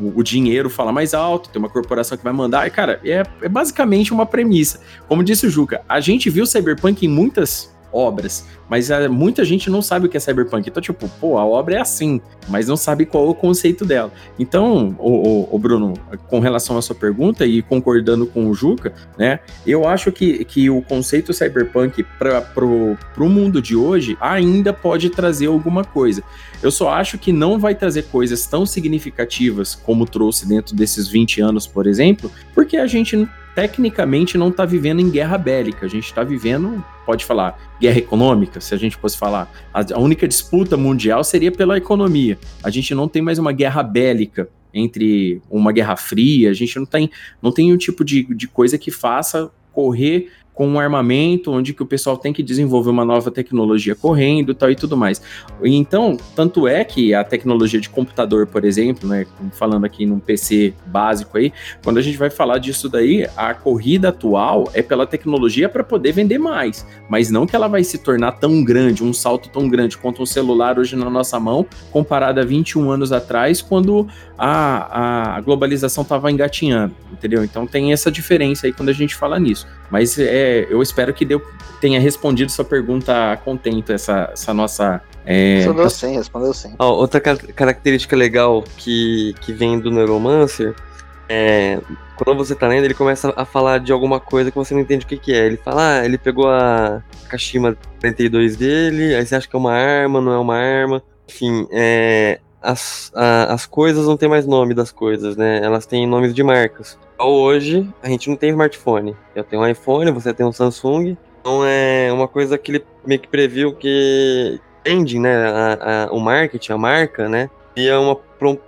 o, o, dinheiro fala mais alto, tem uma corporação que vai mandar, e cara, é, é basicamente uma premissa. Como disse o Juca, a gente viu Cyberpunk em muitas obras, mas uh, muita gente não sabe o que é cyberpunk. Então, tipo, pô, a obra é assim, mas não sabe qual é o conceito dela. Então, o, o, o Bruno, com relação à sua pergunta e concordando com o Juca, né, eu acho que, que o conceito cyberpunk para pro, pro mundo de hoje ainda pode trazer alguma coisa. Eu só acho que não vai trazer coisas tão significativas como trouxe dentro desses 20 anos, por exemplo, porque a gente tecnicamente não está vivendo em guerra bélica, a gente está vivendo, pode falar, guerra econômica, se a gente fosse falar. A, única disputa mundial seria pela economia. A gente não tem mais uma guerra bélica entre uma guerra fria, a gente não tem, não tem um tipo de, de coisa que faça correr com um armamento onde que o pessoal tem que desenvolver uma nova tecnologia correndo tal e tudo mais. Então, tanto é que a tecnologia de computador, por exemplo, né, falando aqui num PC básico aí, quando a gente vai falar disso daí, a corrida atual é pela tecnologia para poder vender mais, mas não que ela vai se tornar tão grande, um salto tão grande quanto um celular hoje na nossa mão, comparado a 21 anos atrás, quando a, a globalização estava engatinhando, entendeu? Então tem essa diferença aí quando a gente fala nisso. Mas é, eu espero que deu, tenha respondido sua pergunta a contento, essa, essa nossa. É, respondeu sim, respondeu sim. Ó, outra característica legal que, que vem do Neuromancer é. Quando você tá lendo, ele começa a falar de alguma coisa que você não entende o que, que é. Ele fala, ah, ele pegou a Kashima 32 dele, aí você acha que é uma arma, não é uma arma. Enfim, é, as, a, as coisas não tem mais nome das coisas, né? Elas têm nomes de marcas. Hoje, a gente não tem smartphone. Eu tenho um iPhone, você tem um Samsung. Então é uma coisa que ele meio que previu que tende, né? A, a, o marketing, a marca, né? E é uma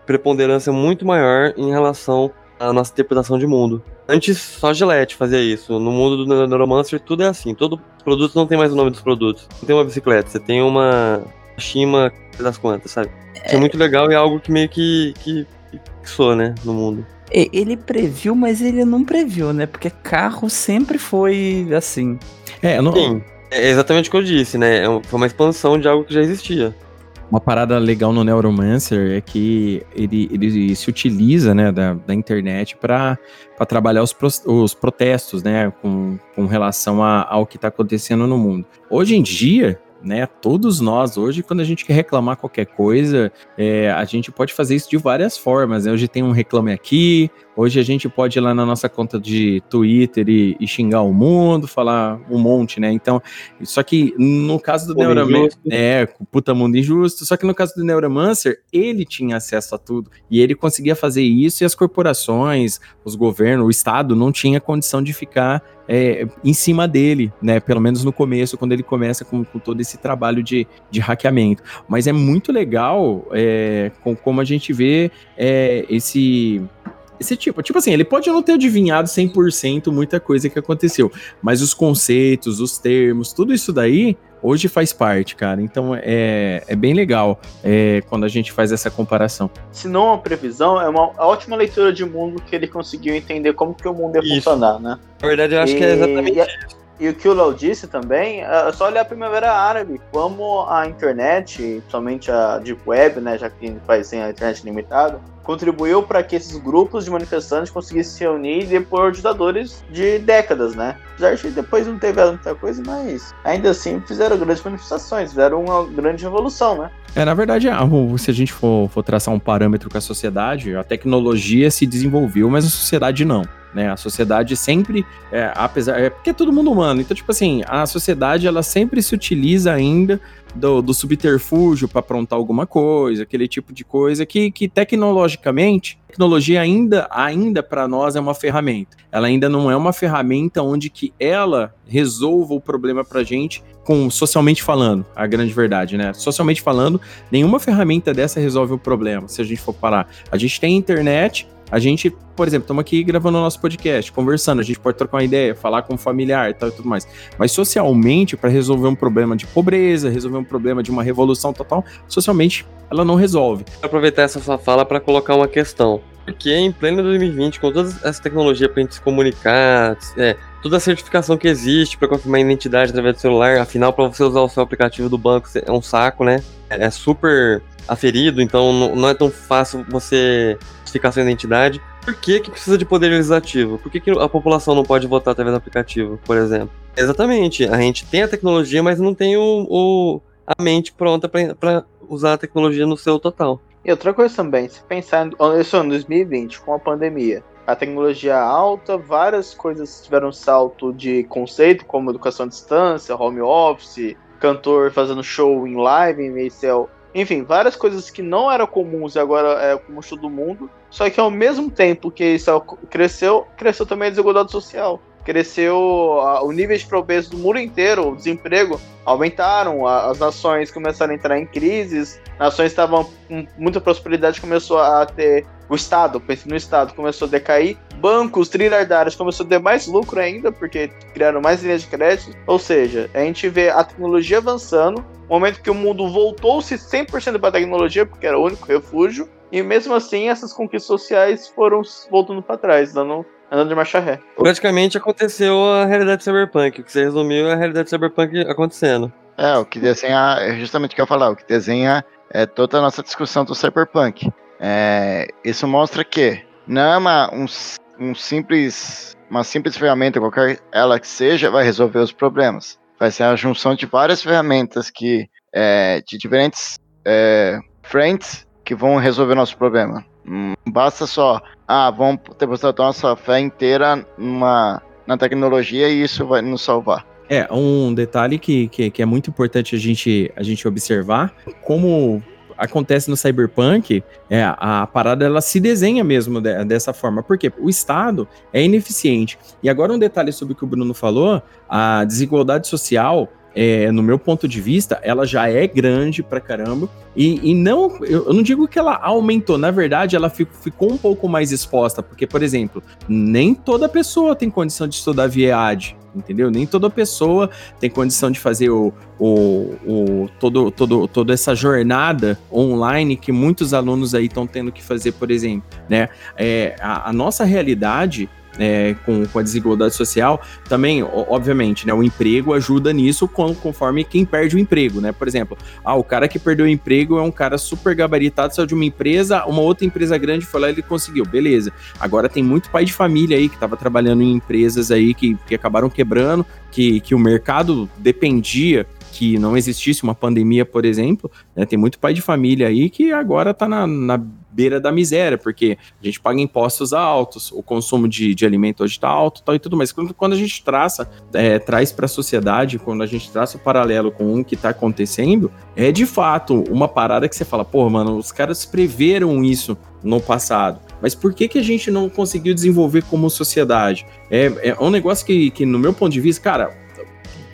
preponderância muito maior em relação à nossa interpretação de mundo. Antes, só Gillette fazia isso. No mundo do Neuromancer, tudo é assim. Todo produto não tem mais o nome dos produtos. Não tem uma bicicleta, você tem uma Shima das quantas, sabe? É, é muito legal e é algo que meio que, que fixou, né, no mundo. Ele previu, mas ele não previu, né? Porque carro sempre foi assim. É, não... Sim, é exatamente o que eu disse, né? É foi uma expansão de algo que já existia. Uma parada legal no Neuromancer é que ele, ele se utiliza né, da, da internet para trabalhar os, pro, os protestos né, com, com relação a, ao que está acontecendo no mundo. Hoje em dia, né? Todos nós hoje, quando a gente quer reclamar qualquer coisa, é, a gente pode fazer isso de várias formas. Né? Hoje tem um reclame aqui, hoje a gente pode ir lá na nossa conta de Twitter e, e xingar o mundo, falar um monte, né? Então, só que no caso do Neuromancer, é, puta mundo injusto, só que no caso do Neuromancer, ele tinha acesso a tudo e ele conseguia fazer isso e as corporações, os governos, o Estado não tinha condição de ficar é, em cima dele, né? Pelo menos no começo, quando ele começa com, com todo esse trabalho de, de hackeamento. Mas é muito legal é, com, como a gente vê é, esse esse tipo, tipo assim, ele pode não ter adivinhado 100% muita coisa que aconteceu, mas os conceitos, os termos, tudo isso daí hoje faz parte, cara. Então é, é bem legal é, quando a gente faz essa comparação. Se não é uma previsão, é uma ótima leitura de mundo que ele conseguiu entender como que o mundo ia isso. funcionar, né? Na verdade, eu acho e, que é exatamente isso. E o que o Léo disse também, é só olhar a Primavera Árabe, como a internet, somente a Deep Web, né, já que faz sem a internet limitada, contribuiu para que esses grupos de manifestantes conseguissem se reunir e depor ditadores de décadas, né? Apesar de depois não teve muita coisa, mas ainda assim fizeram grandes manifestações, fizeram uma grande revolução, né? É, na verdade, ah, se a gente for, for traçar um parâmetro com a sociedade, a tecnologia se desenvolveu, mas a sociedade não. Né? A sociedade sempre, é, apesar. É porque é todo mundo humano. Então, tipo assim, a sociedade ela sempre se utiliza ainda do, do subterfúgio para aprontar alguma coisa, aquele tipo de coisa que, que tecnologicamente, tecnologia ainda, ainda para nós é uma ferramenta. Ela ainda não é uma ferramenta onde que ela resolva o problema pra gente com socialmente falando, a grande verdade, né? Socialmente falando, nenhuma ferramenta dessa resolve o problema, se a gente for parar. A gente tem internet, a gente, por exemplo, estamos aqui gravando o nosso podcast, conversando, a gente pode trocar uma ideia, falar com um familiar e tal e tudo mais. Mas socialmente, para resolver um problema de pobreza, resolver um problema de uma revolução total, socialmente ela não resolve. Aproveitar essa sua fala para colocar uma questão. Porque em pleno 2020, com toda essa tecnologia para a gente se comunicar, é, toda a certificação que existe para confirmar a identidade através do celular, afinal, para você usar o seu aplicativo do banco é um saco, né? É, é super aferido, então não é tão fácil você certificar sua identidade. Por que, que precisa de poder legislativo? Por que, que a população não pode votar através do aplicativo, por exemplo? Exatamente, a gente tem a tecnologia, mas não tem o, o a mente pronta para usar a tecnologia no seu total. E outra coisa também, se pensar em esse ano 2020, com a pandemia, a tecnologia alta, várias coisas tiveram salto de conceito, como educação à distância, home office, cantor fazendo show em live, em ACL, enfim, várias coisas que não eram comuns e agora é comum todo mundo. Só que ao mesmo tempo que isso cresceu, cresceu também a desigualdade social. Cresceu a, o nível de pobreza do mundo inteiro, o desemprego aumentaram, a, as nações começaram a entrar em crises, nações estavam com muita prosperidade, começou a ter o Estado, pensando no Estado, começou a decair. Bancos trilhardários começou a ter mais lucro ainda, porque criaram mais linhas de crédito. Ou seja, a gente vê a tecnologia avançando, momento que o mundo voltou-se 100% para a tecnologia, porque era o único refúgio, e mesmo assim essas conquistas sociais foram voltando para trás, dando, andando de marcha ré. Praticamente aconteceu a realidade cyberpunk, o que você resumiu é a realidade cyberpunk acontecendo. É, o que desenha, é justamente o que eu ia falar, o que desenha é toda a nossa discussão do cyberpunk. É, isso mostra que não é uma, um, um simples, uma simples ferramenta, qualquer ela que seja, vai resolver os problemas. Vai ser a junção de várias ferramentas que, é, de diferentes é, frentes que vão resolver nosso problema. Não basta só, ah, vamos depositar nossa fé inteira numa, na tecnologia e isso vai nos salvar. É, um detalhe que, que, que, é muito importante a gente, a gente observar, como acontece no Cyberpunk, é, a parada ela se desenha mesmo de, dessa forma, porque o Estado é ineficiente. E agora um detalhe sobre o que o Bruno falou, a desigualdade social é, no meu ponto de vista, ela já é grande pra caramba. E, e não, eu, eu, não digo que ela aumentou, na verdade, ela fico, ficou um pouco mais exposta, porque, por exemplo, nem toda pessoa tem condição de estudar via EAD, entendeu? Nem toda pessoa tem condição de fazer o, o, o todo, todo, toda essa jornada online que muitos alunos aí estão tendo que fazer, por exemplo, né? É, a, a nossa realidade é, com, com, a desigualdade social, também, obviamente, né, o emprego ajuda nisso com, conforme quem perde o emprego, né? Por exemplo, ah, o cara que perdeu o emprego é um cara super gabaritado, saiu de uma empresa, uma outra empresa grande foi lá e ele conseguiu, beleza. Agora tem muito pai de família aí que estava trabalhando em empresas aí que, que acabaram quebrando, que, que o mercado dependia que não existisse uma pandemia, por exemplo, né, tem muito pai de família aí que agora está na, na beira da miséria, porque a gente paga impostos altos, o consumo de, de alimento hoje está alto tal, e tudo mais. Quando, quando a gente traça, é, traz para a sociedade, quando a gente traça o paralelo com o que está acontecendo, é de fato uma parada que você fala, pô, mano, os caras preveram isso no passado. Mas por que, que a gente não conseguiu desenvolver como sociedade? É, é um negócio que, que, no meu ponto de vista, cara,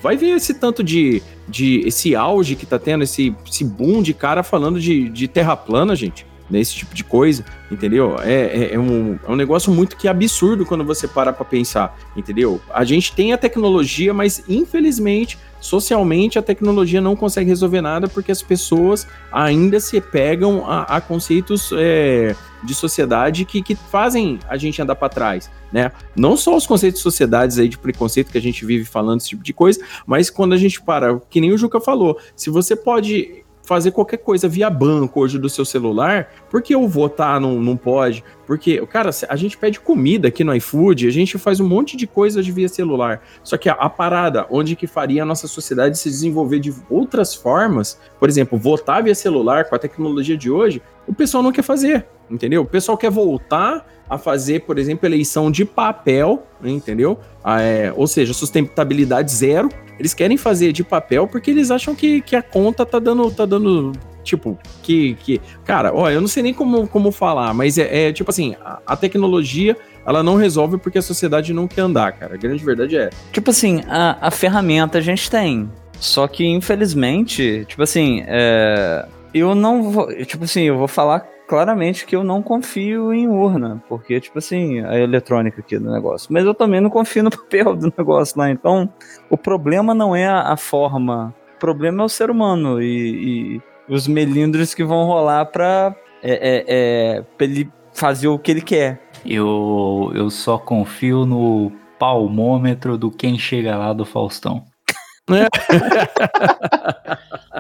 vai ver esse tanto de, de esse auge que tá tendo, esse, esse boom de cara falando de, de terra plana, gente. Nesse tipo de coisa, entendeu? É, é, é, um, é um negócio muito que absurdo quando você para pra pensar, entendeu? A gente tem a tecnologia, mas infelizmente, socialmente, a tecnologia não consegue resolver nada porque as pessoas ainda se pegam a, a conceitos é, de sociedade que, que fazem a gente andar para trás, né? Não só os conceitos de sociedades aí de preconceito que a gente vive falando esse tipo de coisa, mas quando a gente para, que nem o Juca falou, se você pode fazer qualquer coisa via banco hoje do seu celular, porque o votar não, não pode, porque, cara, a gente pede comida aqui no iFood, a gente faz um monte de coisa de via celular. Só que a, a, parada onde que faria a nossa sociedade se desenvolver de outras formas, por exemplo, votar via celular com a tecnologia de hoje, o pessoal não quer fazer, entendeu? O pessoal quer voltar a fazer, por exemplo, eleição de papel, entendeu? Ah, é, ou seja, sustentabilidade zero. Eles querem fazer de papel porque eles acham que, que a conta tá dando, tá dando Tipo, que, que. Cara, ó, eu não sei nem como, como falar, mas é, é tipo assim, a, a, tecnologia ela não resolve porque a sociedade não quer andar, cara. A grande verdade é. Tipo assim, a, a ferramenta a gente tem. Só que, infelizmente, tipo assim, é, eu não vou. Tipo assim, eu vou falar claramente que eu não confio em urna, porque, tipo assim, a eletrônica aqui do negócio. Mas eu também não confio no papel do negócio lá. Então, o problema não é a, forma, o problema é o ser humano. E, e os melindres que vão rolar pra, é, é, é, pra ele fazer o que ele quer. Eu, eu só confio no palmômetro do quem chega lá do Faustão.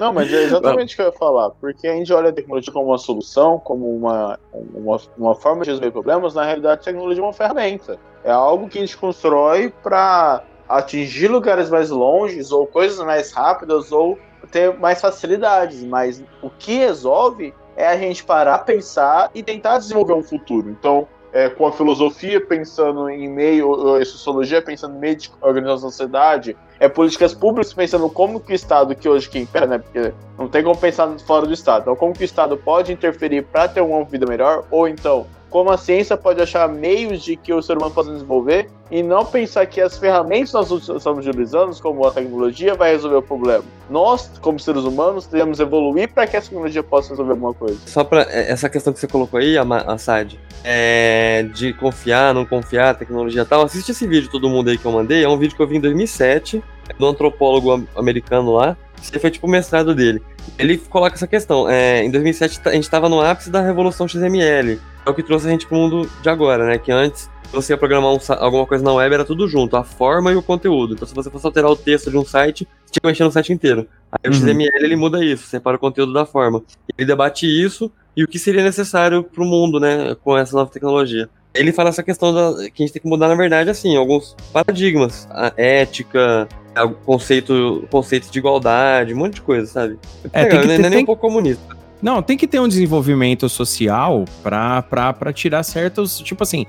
Não, mas é exatamente o que eu ia falar, porque a gente olha a tecnologia como uma solução, como uma, uma, uma forma de resolver problemas, na realidade a tecnologia é uma ferramenta. É algo que a gente constrói para atingir lugares mais longes, ou coisas mais rápidas, ou ter mais facilidades, mas o que resolve é a gente parar, pensar e tentar desenvolver um futuro. Então, é, com a filosofia pensando em meio, a sociologia pensando em meio de organização da sociedade, é políticas públicas pensando como que o Estado, que hoje que impera, né, porque não tem como pensar fora do Estado, então como que o Estado pode interferir para ter uma vida melhor, ou então como a ciência pode achar meios de que o ser humano possa desenvolver e não pensar que as ferramentas que nós estamos utilizando, como a tecnologia, vai resolver o problema. Nós, como seres humanos, devemos evoluir para que a tecnologia possa resolver alguma coisa. Só para é, essa questão que você colocou aí, Assad, é, de confiar, não confiar, tecnologia e tal, assiste esse vídeo, todo mundo aí que eu mandei, é um vídeo que eu vi em 2007, do antropólogo americano lá, esse foi tipo o mestrado dele. Ele coloca essa questão. É, em 2007 a gente estava no ápice da revolução XML. É o que trouxe a gente pro mundo de agora, né? Que antes você ia programar um, alguma coisa na web, era tudo junto, a forma e o conteúdo. Então, se você fosse alterar o texto de um site, você tinha que mexer no site inteiro. Aí o XML uhum. ele muda isso, separa o conteúdo da forma. Ele debate isso e o que seria necessário para o mundo, né, com essa nova tecnologia. Ele fala essa questão da, que a gente tem que mudar, na verdade, assim, alguns paradigmas, a ética, o conceito, conceito de igualdade, um monte de coisa, sabe? É, legal, não é nem um pouco comunista. Não, tem que ter um desenvolvimento social para tirar certos. Tipo assim,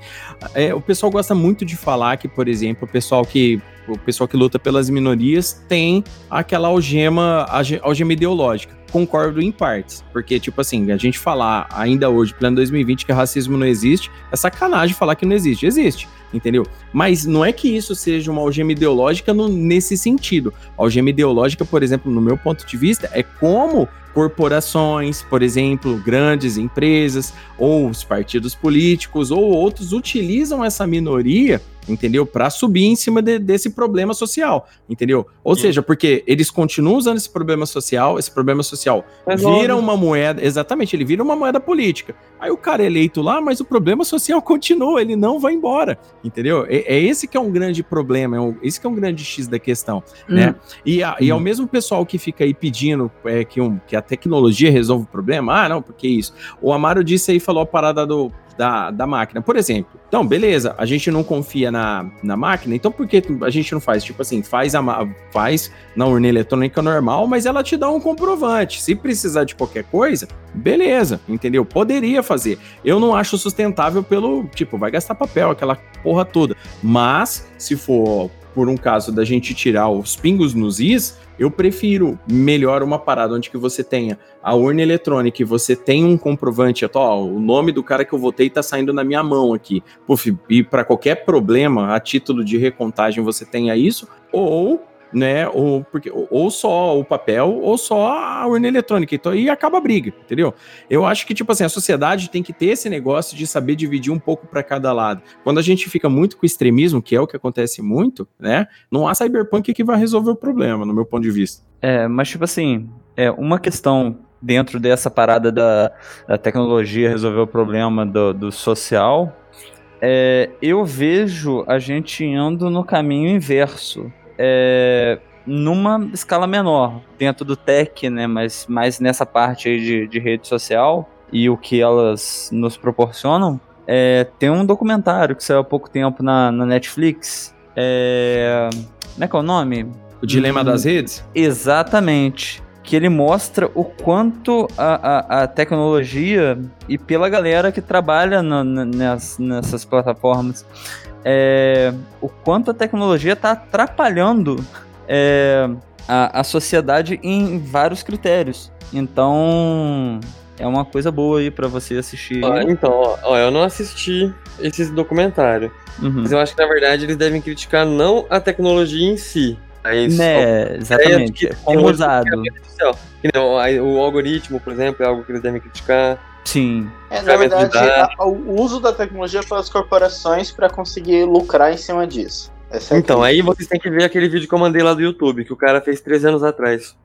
é, o pessoal gosta muito de falar que, por exemplo, o pessoal que. O pessoal que luta pelas minorias tem aquela algema, algema ideológica. Concordo em partes. Porque, tipo assim, a gente falar ainda hoje, plano 2020, que racismo não existe, é sacanagem falar que não existe. Existe entendeu? Mas não é que isso seja uma algema ideológica no, nesse sentido. A algema ideológica, por exemplo, no meu ponto de vista, é como corporações, por exemplo, grandes empresas, ou os partidos políticos, ou outros utilizam essa minoria entendeu? Para subir em cima de, desse problema social, entendeu? Ou Sim. seja, porque eles continuam usando esse problema social, esse problema social é vira uma moeda, exatamente, ele vira uma moeda política. Aí o cara é eleito lá, mas o problema social continua, ele não vai embora, entendeu? É, é esse que é um grande problema, é um, esse que é um grande X da questão, hum. né? E, a, hum. e ao mesmo pessoal que fica aí pedindo é, que, um, que a tecnologia resolve o problema, ah, não, porque isso. O Amaro disse aí, falou a parada do da, da máquina. Por exemplo, então, beleza, a gente não confia na, na máquina, então por que a gente não faz? Tipo assim, faz, a, faz na urna eletrônica normal, mas ela te dá um comprovante. Se precisar de qualquer coisa, beleza, entendeu? Poderia fazer. Eu não acho sustentável pelo, tipo, vai gastar papel, aquela porra toda. Mas, se for por um caso da gente tirar os pingos nos is, eu prefiro melhor uma parada onde que você tenha a urna eletrônica e você tem um comprovante, ó, o nome do cara que eu votei tá saindo na minha mão aqui. Puf, e para qualquer problema, a título de recontagem você tenha isso, ou né? Ou, porque, ou só o papel, ou só a urna eletrônica. Então, aí acaba a briga, entendeu? Eu acho que, tipo assim, a sociedade tem que ter esse negócio de saber dividir um pouco para cada lado. Quando a gente fica muito com extremismo, que é o que acontece muito, né? Não há cyberpunk que vai resolver o problema, no meu ponto de vista. É, mas, tipo assim, é uma questão dentro dessa parada da, da tecnologia resolver o problema do, do social. É, eu vejo a gente indo no caminho inverso é, numa escala menor, dentro do tech, né? Mas mais nessa parte aí de, de rede social e o que elas nos proporcionam. É, tem um documentário que saiu há pouco tempo na, na Netflix. É, como é que é o nome? O Dilema Hum, das Redes? Exatamente. Que ele mostra o quanto a, a, a tecnologia, e pela galera que trabalha no- n- ness- nessas plataformas, é, o quanto a tecnologia está atrapalhando é, a, a sociedade em vários critérios. Então, é uma coisa boa aí para você assistir. Ó, então, ó, ó, eu não assisti esse documentário. Uhum. Mas eu acho que, na verdade, eles devem criticar não a tecnologia em si. Mas Né, exatamente. que Como usado. aí o algoritmo, por exemplo, é algo que eles devem criticar. Sim. É, na verdade, a- o uso da tecnologia pelas corporações para conseguir lucrar em cima disso. Essa é Então, aí vocês têm que ver aquele vídeo que eu mandei lá do YouTube, que o cara fez três anos atrás.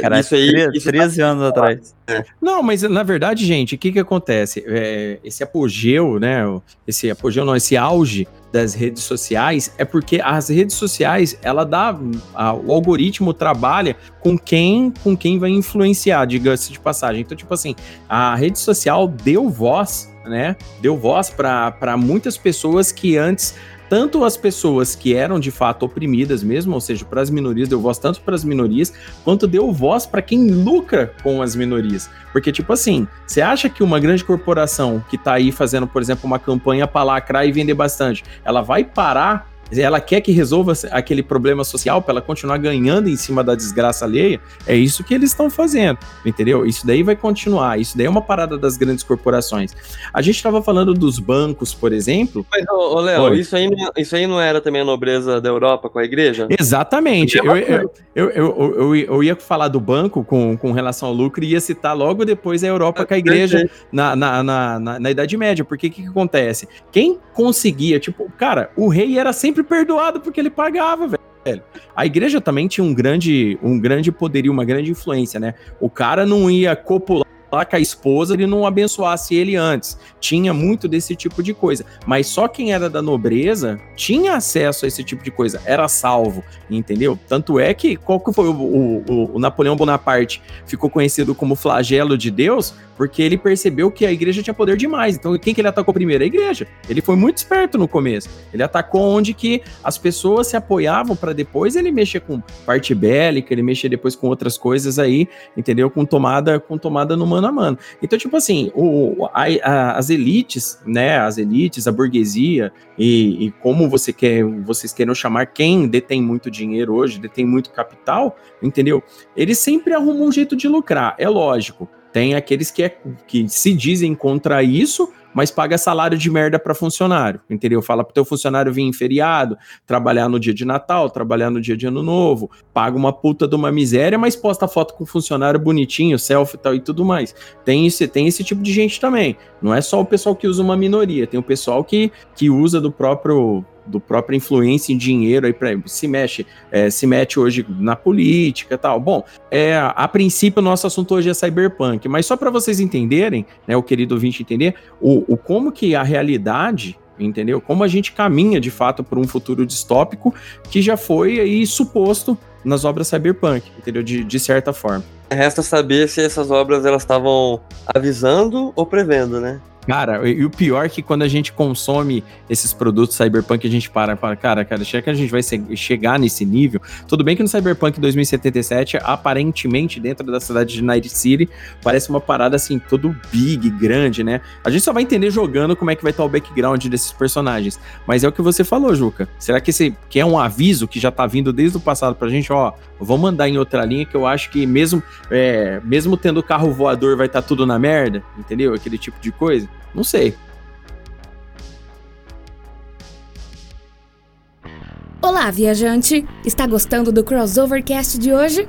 Cara, isso aí. tre- isso 13 anos atrás. Não, mas na verdade, gente, o que que acontece? É, esse apogeu, né? Esse apogeu, não, esse auge das redes sociais é porque as redes sociais, ela dá, a- o algoritmo trabalha com quem, com quem vai influenciar, diga-se de passagem. Então, tipo assim, a rede social deu voz, né? Deu voz para muitas pessoas que antes tanto as pessoas que eram de fato oprimidas mesmo, ou seja, para as minorias, deu voz tanto para as minorias, quanto deu voz para quem lucra com as minorias. Porque, tipo assim, você acha que uma grande corporação que tá aí fazendo, por exemplo, uma campanha para lacrar e vender bastante, ela vai parar? Ela quer que resolva aquele problema social para ela continuar ganhando em cima da desgraça alheia? É isso que eles estão fazendo, entendeu? Isso daí vai continuar. Isso daí é uma parada das grandes corporações. A gente estava falando dos bancos, por exemplo. Mas, ô, ô, Léo, isso aí, não- isso aí não era também a nobreza da Europa com a igreja? Exatamente. Eu, eu, eu, eu, eu, ia falar do banco com, com relação ao lucro e ia citar logo depois a Europa com a igreja na, na, na, na, na Idade Média. Porque o que, que acontece? Quem conseguia, tipo, cara, o rei era sempre perdoado porque ele pagava, velho. A igreja também tinha um grande, um grande poderio, uma grande influência, né? O cara não ia copular com a esposa ele não abençoasse ele antes. Tinha muito desse tipo de coisa. Mas só quem era da nobreza tinha acesso a esse tipo de coisa. Era salvo, entendeu? Tanto é que qual que foi o, o- o- Napoleão Bonaparte ficou conhecido como flagelo de Deus porque ele percebeu que a igreja tinha poder demais. Então quem que ele atacou primeiro? A igreja. Ele foi muito esperto no começo. Ele atacou onde que as pessoas se apoiavam para depois ele mexer com parte bélica, ele mexer depois com outras coisas aí, entendeu? Com tomada, com tomada no mano a mano. Então, tipo assim, o, a- a- as elites, né? As elites, a burguesia, e, e como você quer, vocês queiram chamar quem detém muito dinheiro hoje, detém muito capital, entendeu? Eles sempre arrumam um jeito de lucrar, é lógico. Tem aqueles que, é, que se dizem contra isso, mas paga salário de merda para funcionário, entendeu? Fala pro teu funcionário vir em feriado, trabalhar no dia de Natal, trabalhar no dia de Ano Novo, paga uma puta de uma miséria, mas posta foto com funcionário bonitinho, selfie e tal e tudo mais. Tem esse, tem esse tipo de gente também. Não é só o pessoal que usa uma minoria, tem o pessoal que, que usa do próprio do própria influência em dinheiro aí para se mexe, é, se mete hoje na política tal. Bom, é, a princípio o nosso assunto hoje é cyberpunk, mas só para vocês entenderem, né, o querido ouvinte entender, o, o como que a realidade entendeu? Como a gente caminha de fato para um futuro distópico que já foi aí suposto nas obras cyberpunk, entendeu? De, de certa forma. Resta saber se essas obras elas estavam avisando ou prevendo, né? Cara, e, o pior é que quando a gente consome esses produtos cyberpunk, a gente para e fala, cara, cara, será que a gente vai chegar nesse nível? Tudo bem que no Cyberpunk 2077, aparentemente, dentro da cidade de Night City, parece uma parada assim, todo big, grande, né? A gente só vai entender jogando como é que vai estar o background desses personagens. Mas é o que você falou, Juca. Será que esse que é um aviso que já tá vindo desde o passado pra gente, ó, vou mandar em outra linha que eu acho que mesmo, é, mesmo tendo carro voador vai estar tudo na merda, entendeu? Aquele tipo de coisa. Não sei. Olá, viajante! Está gostando do Crossovercast de hoje?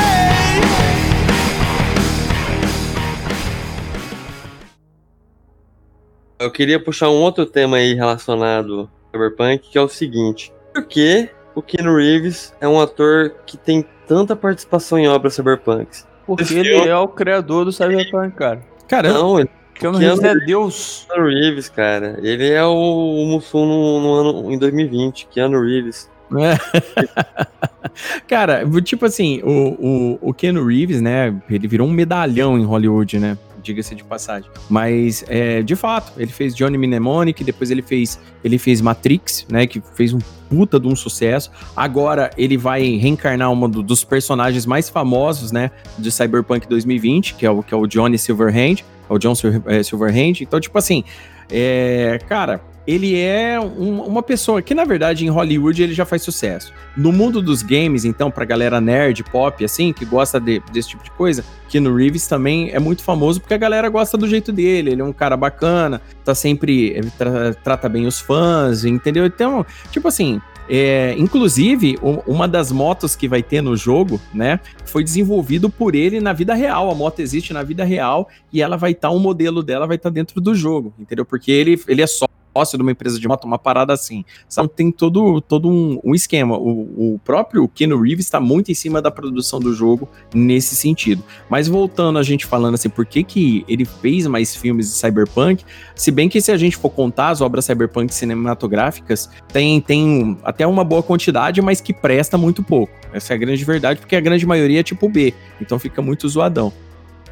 Eu queria puxar um outro tema aí relacionado ao Cyberpunk, que é o seguinte. Por que o Keanu Reeves é um ator que tem tanta participação em obras cyberpunks? Porque ele é o criador do Cyberpunk, cara. Caramba, Não, ele Keanu Keanu Reeves é Deus. Keanu Reeves, cara. Ele é o, o Mussum no, no ano em 2020, Keanu Reeves. Cara, tipo assim, o, o, o Keanu Reeves, né, ele virou um medalhão em Hollywood, né? Diga-se de passagem. Mas, é, de fato, ele fez Johnny Mnemonic, depois ele fez, ele fez Matrix, né, que fez um puta de um sucesso. Agora ele vai reencarnar um do- dos personagens mais famosos, né, de Cyberpunk 2020, que é o, que é o Johnny Silverhand, é o John é, Silverhand. Então, tipo assim, é, cara, ele é um- uma pessoa que, na verdade, em Hollywood ele já faz sucesso. No mundo dos games, então, pra galera nerd, pop, assim, que gosta de- desse tipo de coisa, Keanu Reeves também é muito famoso porque a galera gosta do jeito dele. Ele é um cara bacana, tá sempre. tra- trata bem os fãs, entendeu? Então, tipo assim. é, inclusive, uma das motos que vai ter no jogo, né, foi desenvolvido por ele na vida real. A moto existe na vida real e ela vai estar, um modelo dela vai estar dentro do jogo, entendeu? Porque ele, ele é só sócio de uma empresa de moto, uma parada assim. Sabe? Tem todo, todo um, um esquema. O, o próprio Keanu Reeves está muito em cima da produção do jogo nesse sentido. Mas voltando a gente falando assim, por que, que ele fez mais filmes de Cyberpunk? Se bem que se a gente for contar as obras Cyberpunk cinematográficas, tem, tem até uma boa quantidade, mas que presta muito pouco. Essa é a grande verdade, porque a grande maioria é tipo B. Então fica muito zoadão.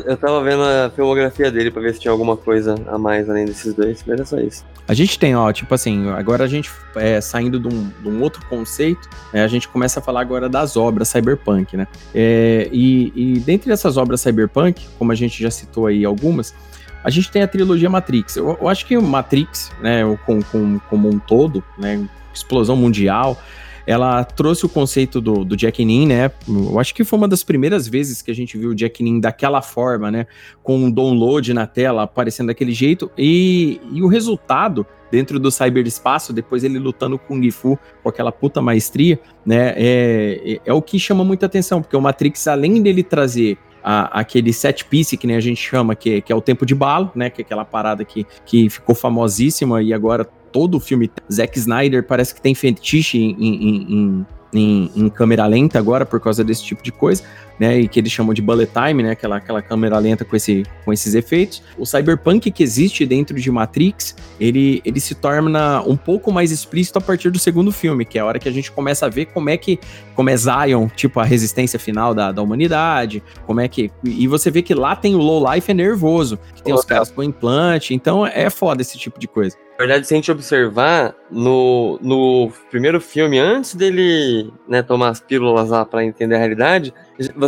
Eu tava vendo a filmografia dele pra ver se tinha alguma coisa a mais além desses dois, mas é só isso. A gente tem, ó, tipo assim, agora a gente é, saindo de um, de um outro conceito, né, a gente começa a falar agora das obras cyberpunk, né? É, e, e dentre essas obras cyberpunk, como a gente já citou aí algumas, a gente tem a trilogia Matrix. Eu, eu acho que o Matrix, né, com, com, como um todo, né, explosão mundial, ela trouxe o conceito do, do Jack Nin, né? Eu acho que foi uma das primeiras vezes que a gente viu o Jack Nin daquela forma, né? Com um download na tela, aparecendo daquele jeito. E, e o resultado dentro do cyberespaço, depois ele lutando com o Gifu com aquela puta maestria, né? É, é, é o que chama muita atenção, porque o Matrix, além dele trazer a- aquele set piece que nem a gente chama, que, que é o tempo de bala, né? Que é aquela parada que, que ficou famosíssima e agora todo o filme. Zack Snyder parece que tem fetiche em, em- em- em- em câmera lenta agora por causa desse tipo de coisa, né? E que eles chamam de bullet time, né? Aquela, aquela câmera lenta com, esse, com esses efeitos. O cyberpunk que existe dentro de Matrix, ele, ele se torna um pouco mais explícito a partir do segundo filme, que é a hora que a gente começa a ver como é que, como é Zion, tipo a resistência final da, da humanidade, como é que. E você vê que lá tem o low life é nervoso, que tem os caras com implante, então é foda esse tipo de coisa. Na verdade, se a gente observar, no, no primeiro filme, antes dele né, tomar as pílulas lá pra entender a realidade,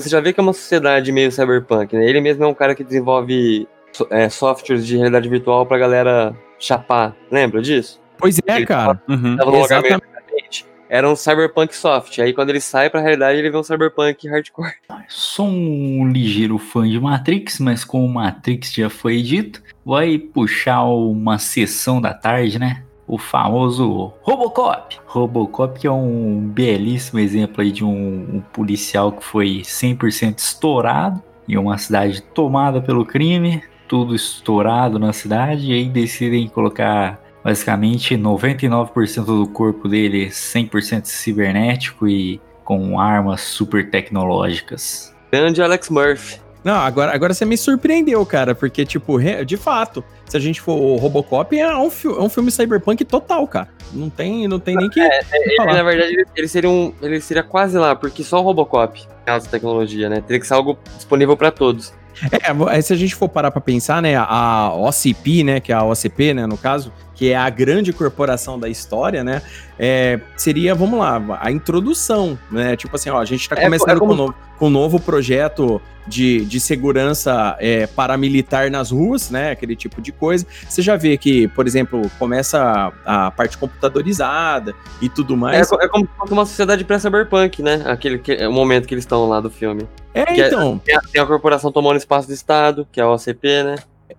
você já vê que é uma sociedade meio cyberpunk, né? Ele mesmo é um cara que desenvolve é, softwares de realidade virtual pra galera chapar. Lembra disso? Pois é, Ele cara. Uhum. Tava lugar meio Exatamente. Era um cyberpunk soft. Aí quando ele sai pra realidade, ele vê um cyberpunk hardcore. Sou um ligeiro fã de Matrix, mas como Matrix já foi dito, vai puxar uma sessão da tarde, né? O famoso Robocop. Robocop que é um belíssimo exemplo aí de um, um policial que foi 100% estourado em uma cidade tomada pelo crime, tudo estourado na cidade, e aí decidem colocar basicamente 99% do corpo dele 100% cibernético e com armas super tecnológicas. Grande Alex Murphy. Não, agora, agora você me surpreendeu, cara, porque, tipo, de fato, se a gente for o Robocop, é um, é um filme cyberpunk total, cara. Não tem, não tem nem que, que Ele, falar. na verdade, ele, ele seria um, ele seria quase lá, porque só o Robocop essa tecnologia, né? Teria que ser algo disponível pra todos. É, aí se a gente for parar pra pensar, né, a OCP, né, que é a OCP, né, no caso, que é a grande corporação da história, né, é, seria, vamos lá, a introdução, né, tipo assim, ó, a gente tá É, começando é como- com, um novo, com um novo projeto de, de segurança é, paramilitar nas ruas, né, aquele tipo de coisa. Você já vê que, por exemplo, começa a, a parte computadorizada e tudo É, mais. é como uma sociedade pré-cyberpunk, né? Aquele que, é o momento que eles estão lá do filme. É, que é- então, Tem a, tem a corporação tomando espaço do Estado, que é a OCP, né?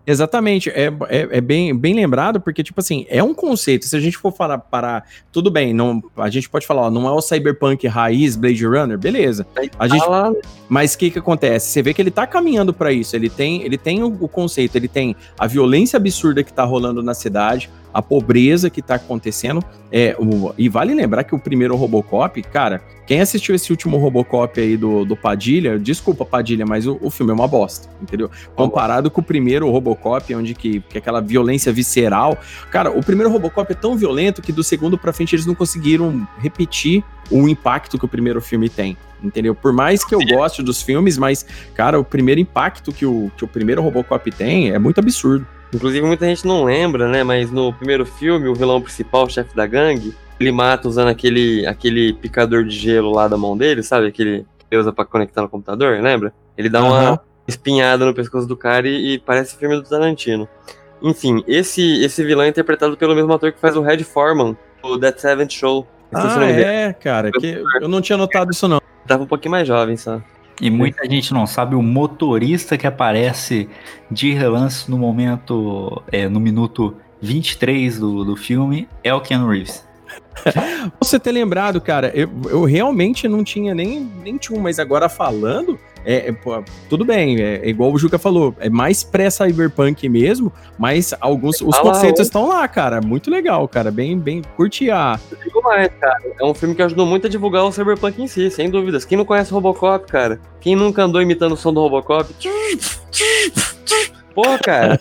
Exatamente, é, é, é, bem, bem lembrado, porque, tipo assim, é um conceito. Se a gente for falar para. Tudo bem, não, a gente pode falar, ó, não é o cyberpunk raiz Blade Runner, beleza. A gente, mas o que, que acontece? Você vê que ele tá caminhando para isso. Ele tem, ele tem o, o, conceito, ele tem a violência absurda que tá rolando na cidade, a pobreza que tá acontecendo. É, o, e vale lembrar que o primeiro Robocop, cara, quem assistiu esse último Robocop aí do, do Padilha, desculpa, Padilha, mas o, o filme é uma bosta, entendeu? Comparado com o primeiro Robocop, onde que, que aquela violência visceral. Cara, o primeiro Robocop é tão violento que do segundo pra frente eles não conseguiram repetir o impacto que o primeiro filme tem. Entendeu? Por mais que eu goste dos filmes, mas, cara, o primeiro impacto que o, que o primeiro Robocop tem é muito absurdo. Inclusive, muita gente não lembra, né? Mas no primeiro filme, o vilão principal, o chefe da gangue, ele mata usando aquele, aquele picador de gelo lá da mão dele, sabe? Aquele que usa pra conectar no computador, lembra? Ele dá uma espinhada no pescoço do cara e, e, parece filme do Tarantino. Enfim, esse, esse vilão é interpretado pelo mesmo ator que faz o Red Foreman, o Dead Seventh Show. Ah, é, cara, que eu não tinha notado isso não. Tava um pouquinho mais jovem, só. E muita gente não sabe, o motorista que aparece de relance no momento, é, no minuto 23 do, do filme é o Ken Reeves. Você ter lembrado, cara, eu, eu realmente não tinha nem, nem tchum, mas agora falando, é, é tudo bem, é, é, igual o Juca falou, é mais pré-cyberpunk mesmo, mas alguns os ah, conceitos estão lá, cara. Muito legal, cara. Bem, bem, curti a. digo mais, cara. É um filme que ajudou muito a divulgar o cyberpunk em si, sem dúvidas. Quem não conhece o Robocop, cara? Quem nunca andou imitando o som do Robocop? Pô, cara.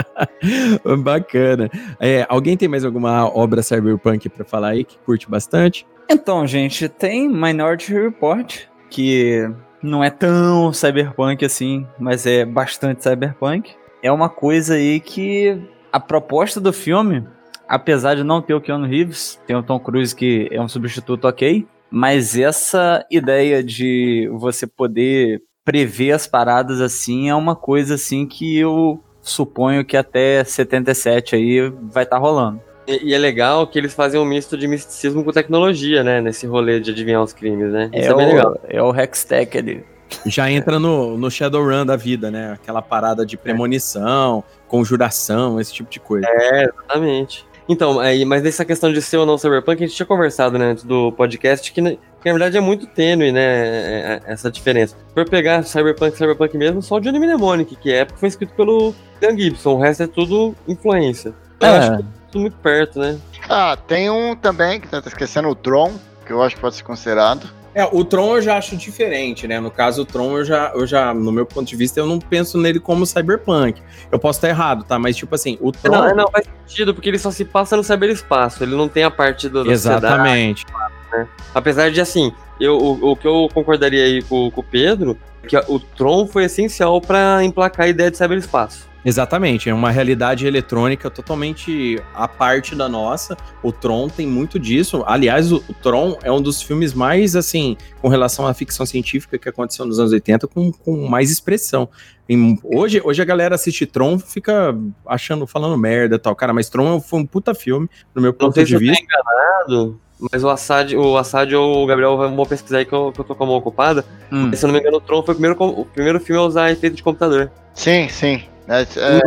Bacana. É, alguém tem mais alguma obra cyberpunk para falar aí que curte bastante? Então, gente, tem Minority Report, que não é tão cyberpunk assim, mas é bastante cyberpunk. É uma coisa aí que a proposta do filme, apesar de não ter o Keanu Reeves, tem o Tom Cruise que é um substituto ok, mas essa ideia de você poder prever as paradas assim é uma coisa assim que eu suponho que até 77 aí vai estar tá rolando. E, e, é legal que eles fazem um misto de misticismo com tecnologia, né? Nesse rolê de adivinhar os crimes, né? Isso é, é bem o, legal. É o Hextech ali. Já entra no, no Shadowrun da vida, né? Aquela parada de premonição, conjuração, esse tipo de coisa. É, exatamente. Então, aí, mas nessa questão de ser ou não cyberpunk, a gente tinha conversado né, antes do podcast que, que na verdade é muito tênue, né? É, é, essa diferença. Por pegar cyberpunk, cyberpunk mesmo, só o Johnny Mnemonic, que é foi escrito pelo Dan Gibson, o resto é tudo influência. Eu é. acho que tudo muito perto, né? Ah, tem um também, que tá esquecendo, o Tron, que eu acho que pode ser considerado. É, o Tron eu já acho diferente, né? No caso, o Tron eu já, eu já, no meu ponto de vista, eu não penso nele como cyberpunk. Eu posso estar errado, tá? Mas, tipo assim, o Tron. Não, não faz sentido, porque ele só se passa no cyberespaço. Ele não tem a parte do. Exatamente. Né? Apesar de, assim, eu, o, o, que eu concordaria aí com, com o Pedro é que o Tron foi essencial para emplacar a ideia de cyberespaço. Exatamente, é uma realidade eletrônica totalmente à parte da nossa. O Tron tem muito disso. Aliás, o, o Tron é um dos filmes mais, assim, com relação à ficção científica que aconteceu nos anos 80, com, com mais expressão. Em, hoje, hoje a galera assiste Tron, fica achando, falando merda e tal. Cara, mas Tron foi um puta filme, no meu ponto de vista. enganado, mas o Assad, o Assad ou o Gabriel vão pesquisar aí que eu, que eu tô com a mão ocupada. Hum. Se eu não me engano, o Tron foi o primeiro, o primeiro filme a usar efeito de computador. Sim, sim. É, é,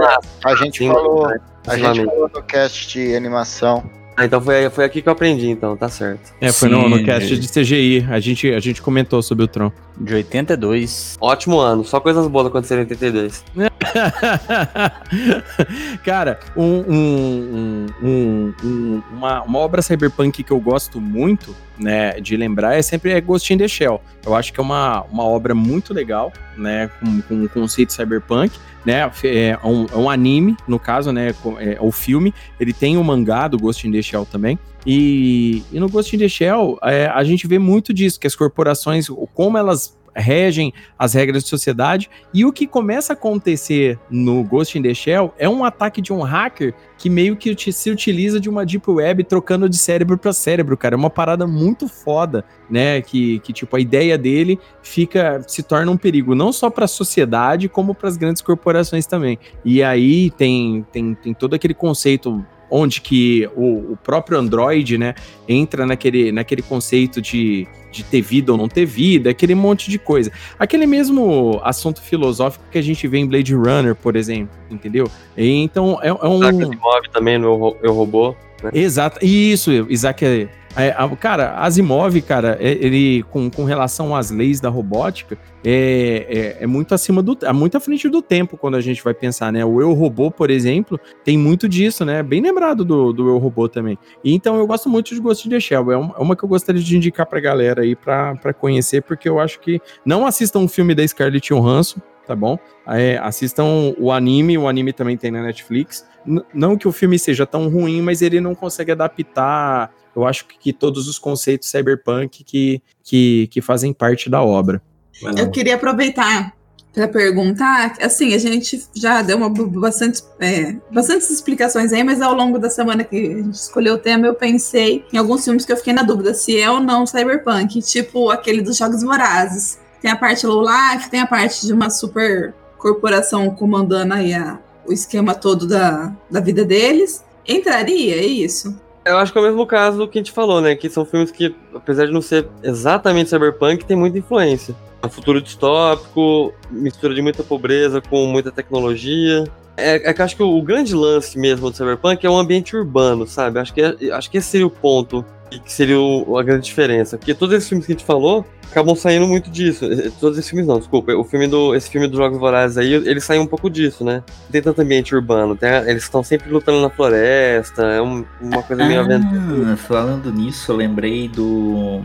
a gente Sim, falou, a gente falou no cast de animação. Ah, então foi, foi aqui que eu aprendi, então, tá certo. É, foi no, no cast de CGI. A gente, a gente comentou sobre o Tron. De 82. Ótimo ano, só coisas boas aconteceram em 82. Cara, um, um, um, uma, uma obra cyberpunk que eu gosto muito, né, de lembrar é sempre é Ghost in the Shell. Eu acho que é uma, uma obra muito legal, né, com, com um conceito cyberpunk né? É um, é um anime, no caso, né? É, o filme. Ele tem o um mangá do Ghost in the Shell também. E, e no Ghost in the Shell, é, a gente vê muito disso, que as corporações, como elas regem as regras de sociedade. E o que começa a acontecer no Ghost in the Shell é um ataque de um hacker que meio que se utiliza de uma deep web trocando de cérebro para cérebro, cara. É uma parada muito foda, né? Que, que tipo a ideia dele fica se torna um perigo não só para a sociedade como para as grandes corporações também. E aí tem, tem tem todo aquele conceito onde que o, o próprio Android, né, entra naquele, naquele conceito de, de ter vida ou não ter vida, aquele monte de coisa. Aquele mesmo assunto filosófico que a gente vê em Blade Runner, por exemplo, entendeu? E, então é, é um. Isaac Asimov também no Eu, Eu Robô. Né? Exato, isso, Isaac. É, é, cara, Asimov, cara, é, ele com, com relação às leis da robótica, é, é, é, muito acima do. É muito à frente do tempo quando a gente vai pensar, né? O Eu Robô, por exemplo, tem muito disso, né? Bem lembrado do, do Eu Robô também. Então eu gosto muito de Ghost in the Shell. É uma, é uma que eu gostaria de indicar pra galera aí pra conhecer, porque eu acho que não assistam um filme da Scarlett Johansson, tá bom? É, assistam o anime, o anime também tem na Netflix. N não que o filme seja tão ruim, mas ele não consegue adaptar, eu acho que, que todos os conceitos cyberpunk que, que, que fazem parte da obra. Eu queria aproveitar para perguntar, assim, a gente já deu uma bastante, é, bastantes explicações aí, mas ao longo da semana que a gente escolheu o tema, eu pensei em alguns filmes que eu fiquei na dúvida se é ou não cyberpunk, tipo aquele dos Jogos Vorazes. Tem a parte low life, tem a parte de uma super corporação comandando aí a, o esquema todo da, da vida deles. Entraria, é isso? Eu acho que é o mesmo caso do que a gente falou, né? Que são filmes que, apesar de não ser exatamente cyberpunk, tem muita influência. Um futuro distópico, mistura de muita pobreza com muita tecnologia. É, é que acho que o, o, grande lance mesmo do cyberpunk é o ambiente urbano, sabe? Acho que, é, acho que esse seria o ponto que seria o, a grande diferença. Porque todos esses filmes que a gente falou acabam saindo muito disso. Todos esses filmes não, desculpa. O filme do, esse filme dos Jogos Vorazes aí, ele sai um pouco disso, né? Tem tanto ambiente urbano, tem, eles estão sempre lutando na floresta, é um, uma coisa meio ah, aventura. Falando nisso, eu lembrei do.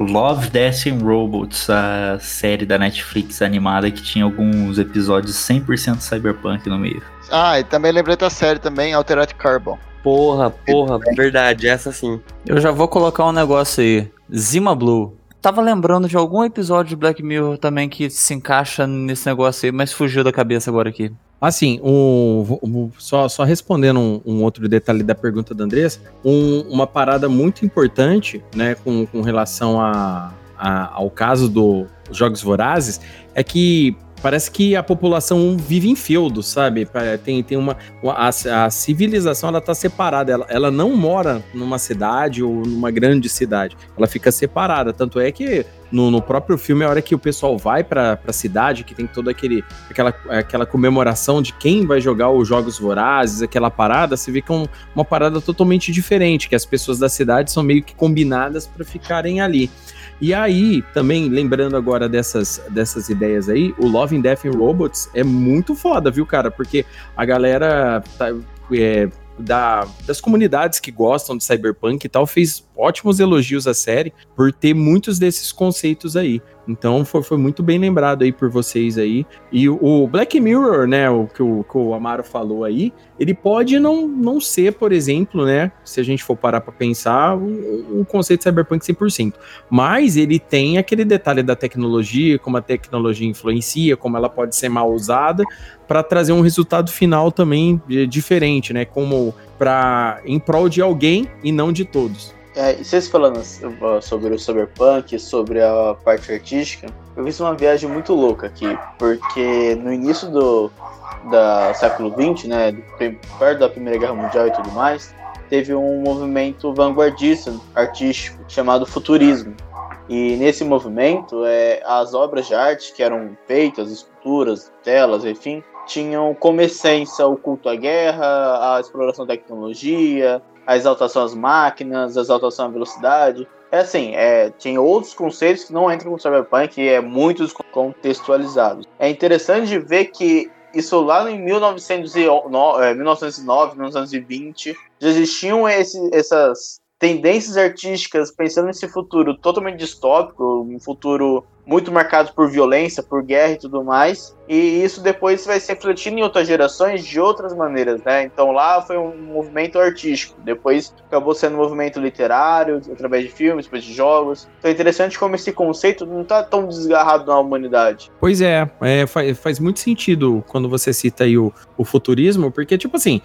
Love, Death and Robots, a série da Netflix animada que tinha alguns episódios 100% cyberpunk no meio. Ah, e também lembrei da série também, Altered Carbon. Porra, porra, verdade, essa sim. Eu já vou colocar um negócio aí. Zima Blue. Tava lembrando de algum episódio de Black Mirror também que se encaixa nesse negócio aí, mas fugiu da cabeça agora aqui. Assim, um, um, só, só respondendo um, um, outro detalhe da pergunta da Andressa, uma parada muito importante, né, com, com relação a, a, ao caso dos Jogos Vorazes, é que parece que a população vive em feudo, sabe? Tem, tem uma. A, a civilização ela tá separada. Ela, ela não mora numa cidade ou numa grande cidade. Ela fica separada. Tanto é que no, no próprio filme, a hora que o pessoal vai pra, pra cidade, que tem toda aquele, aquela, aquela comemoração de quem vai jogar os Jogos Vorazes, aquela parada, você vê que é um, uma parada totalmente diferente, que as pessoas da cidade são meio que combinadas para ficarem ali. E aí, também, lembrando agora dessas, dessas ideias aí, o Love and Death and Robots é muito foda, viu, cara? Porque a galera tá, é, da, das comunidades que gostam de cyberpunk e tal fez ótimos elogios à série por ter muitos desses conceitos aí. Então foi, foi muito bem lembrado aí por vocês aí. E o, Black Mirror, né, o que, o que o Amaro falou aí, ele pode não, não ser, por exemplo, né, se a gente for parar para pensar, um, um conceito cyberpunk 100%. Mas ele tem aquele detalhe da tecnologia, como a tecnologia influencia, como ela pode ser mal usada, para trazer um resultado final também eh, diferente, né, como para em prol de alguém e não de todos. É, e vocês falando sobre o cyberpunk, sobre a parte artística, eu fiz uma viagem muito louca aqui, porque no início do da século XX, né, perto da Primeira Guerra Mundial e tudo mais, teve um movimento vanguardista artístico chamado futurismo. E nesse movimento, é, as obras de arte que eram feitas, esculturas, telas, enfim, tinham como essência o culto à guerra, a exploração da tecnologia, a exaltação às máquinas, a exaltação à velocidade. É assim, é, tem outros conceitos que não entram no Cyberpunk e é muito contextualizados. É interessante ver que isso lá em 1909, 1909 1920 já existiam esse, essas tendências artísticas pensando nesse futuro totalmente distópico, um futuro muito marcado por violência, por guerra e tudo mais. E isso depois vai se refletindo em outras gerações de outras maneiras, né? Então lá foi um movimento artístico, depois acabou sendo um movimento literário, através de filmes, depois de jogos. Então é interessante como esse conceito não está tão desgarrado na humanidade. Pois é, é faz, faz muito sentido quando você cita aí o, o futurismo, porque, tipo assim,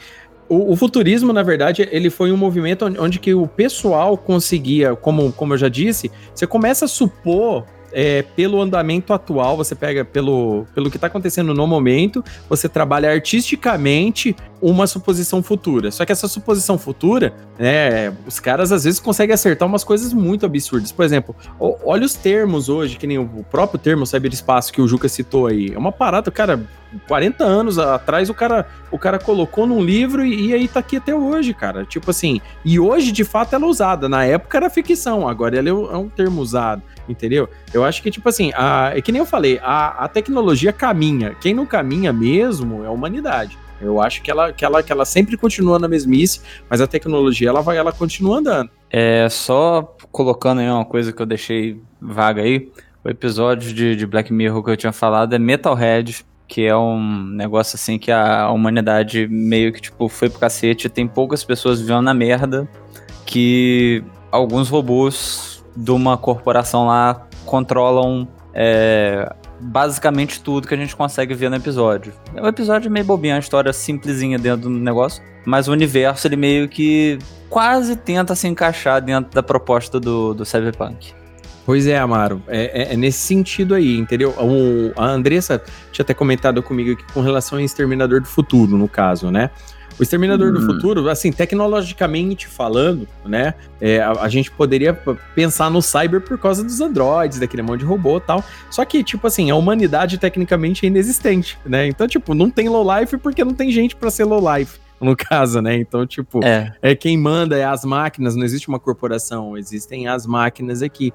o, o, futurismo, na verdade, ele foi um movimento onde, onde, que o pessoal conseguia, como, como eu já disse, você começa a supor é, pelo andamento atual, você pega pelo, pelo que está acontecendo no momento, você trabalha artisticamente uma suposição futura. Só que essa suposição futura, né, os caras às vezes conseguem acertar umas coisas muito absurdas. Por exemplo, olha os termos hoje, que nem o próprio termo cyberespaço que o Juca citou aí. É uma parada, cara, 40 anos atrás o cara, o cara colocou num livro e, e aí tá aqui até hoje, cara. Tipo assim, e hoje de fato ela é usada. Na época era ficção, agora ela é um- é um termo usado, entendeu? Eu acho que, tipo assim, a, é que nem eu falei, a, a tecnologia caminha. Quem não caminha mesmo é a humanidade. Eu acho que ela, que, ela, que ela sempre continua na mesmice, mas a tecnologia ela vai, ela continua andando. É, só colocando aí uma coisa que eu deixei vaga aí, o episódio de, de Black Mirror que eu tinha falado é Metalhead, que é um negócio assim que a humanidade meio que tipo foi pro cacete, tem poucas pessoas vivendo na merda, que alguns robôs de uma corporação lá controlam é, basicamente tudo que a gente consegue ver no episódio. É um episódio meio bobinho, uma história simplesinha dentro do negócio, mas o universo ele meio que quase tenta se encaixar dentro da proposta do, do Cyberpunk. Pois é, Amaro, é, é- é nesse sentido aí, entendeu? O- a Andressa tinha até comentado comigo aqui com relação ao Exterminador do Futuro, no caso, né? O Exterminador do Hum. Futuro, assim, tecnologicamente falando, né? é, a, a gente poderia pensar no cyber por causa dos androides, daquele monte de robô e tal. Só que, tipo assim, a humanidade tecnicamente é inexistente, né? Então, tipo, não tem low life porque não tem gente pra ser low life, no caso, né? Então, tipo, É, é quem manda é as máquinas, não existe uma corporação, existem as máquinas aqui,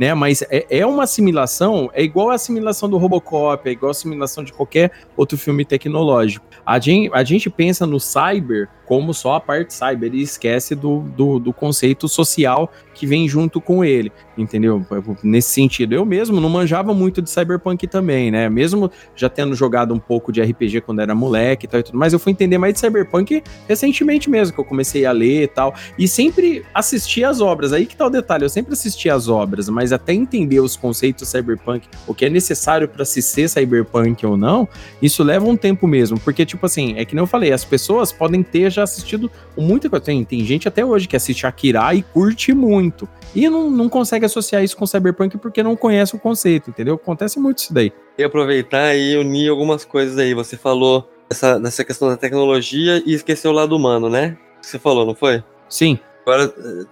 né? Mas é, é uma assimilação, é igual a assimilação do Robocop, é igual a assimilação de qualquer outro filme tecnológico. A gente, a gente pensa no cyber como só a parte cyber e esquece do, do, do conceito social que vem junto com ele, entendeu? Nesse sentido, eu mesmo não manjava muito de cyberpunk também, né? Mesmo já tendo jogado um pouco de RPG quando era moleque e tal e tudo, mas eu fui entender mais de cyberpunk recentemente mesmo, que eu comecei a ler e tal, e sempre assisti as obras, aí que tá o detalhe, eu sempre assisti as obras, mas até entender os conceitos cyberpunk, o que é necessário para se ser cyberpunk ou não, isso leva um tempo mesmo, porque tipo assim, é que nem eu falei, as pessoas podem ter já assistido muita coisa, tem, tem gente até hoje que assiste Akira e curte muito, e não, não consegue associar isso com cyberpunk porque não conhece o conceito, entendeu? Acontece muito isso daí. E aproveitar e unir algumas coisas aí. Você falou dessa, dessa questão da tecnologia e esqueceu o lado humano, né? Você falou, não foi? Sim, Agora,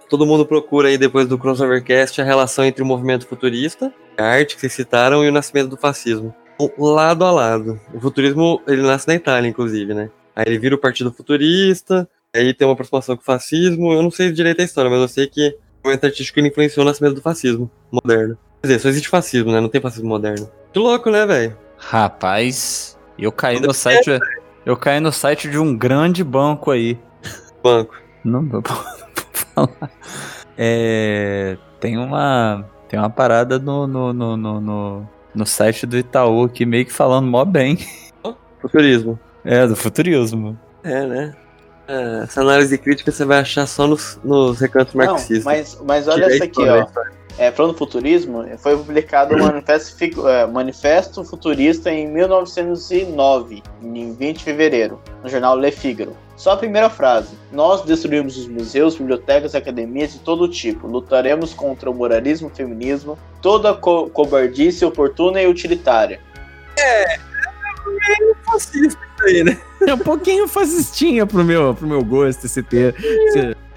todo mundo procura aí, depois do Crossovercast, a relação entre o movimento futurista, a arte que vocês citaram, e o nascimento do fascismo. Lado a lado. O futurismo, ele nasce na Itália, inclusive, né? Aí ele vira o Partido Futurista, aí tem uma aproximação com o fascismo. Eu não sei direito a história, mas eu sei que movimento artístico ele influenciou o nascimento do fascismo moderno. Quer dizer, só existe fascismo, né? Não tem fascismo moderno. Que louco, né, velho? rapaz, eu caí no site, eu caí no site de um grande banco aí. Banco. Não vou falar. É, tem uma tem uma parada no, no, no, no, no, no site do Itaú aqui meio que falando mó bem. Futurismo. É, do futurismo. É, né? É, essa análise crítica você vai achar só nos, nos recantos Não, marxistas. mas, mas olha é essa aqui, ó. É, falando futurismo, foi publicado o Manifesto, é, Manifesto Futurista em 1909, em 20 de fevereiro, no jornal Le Figaro. Só a primeira frase. Nós destruímos os museus, bibliotecas, academias de todo tipo. Lutaremos contra o moralismo, o feminismo, toda co cobardice oportuna e utilitária. fascista isso aí, né? É um pouquinho fascistinha pro meu, pro meu gosto esse ter.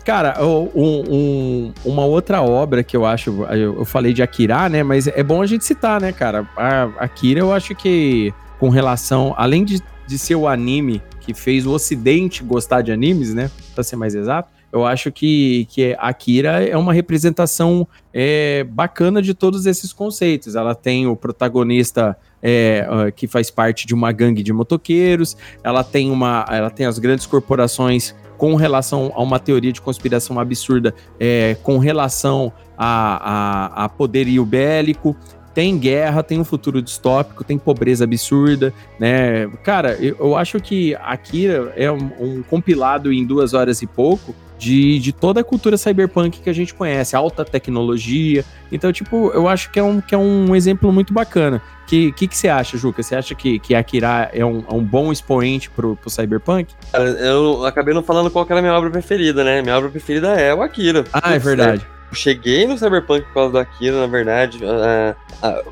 Cara, um- um- uma outra obra que eu acho. Eu falei de Akira, né? Mas é bom a gente citar, né, cara? A Akira, eu acho que com relação. Além de, de ser o anime que fez o Ocidente gostar de animes, né? Pra ser mais exato. Eu acho que, que Akira é uma representação é, bacana de todos esses conceitos. Ela tem o protagonista é, ah, que faz parte de uma gangue de motoqueiros, ela tem uma, ela tem as grandes corporações com relação a uma teoria de conspiração absurda, é, com relação a, a, a poderio bélico. Tem guerra, tem um futuro distópico, tem pobreza absurda, né? Cara, eu, eu acho que Akira é um, um compilado em duas horas e pouco de, de toda a cultura cyberpunk que a gente conhece, alta tecnologia. Então, tipo, eu acho que é um, que é um exemplo muito bacana. O que, que, que você acha, Juca? Você acha que, que Akira é um, é um bom expoente pro, pro cyberpunk? Cara, eu acabei não falando qual que era a minha obra preferida, né? Minha obra preferida é o Akira. Ah, é verdade. Eu cheguei no Cyberpunk por causa do Akira, na verdade. Ah, ah,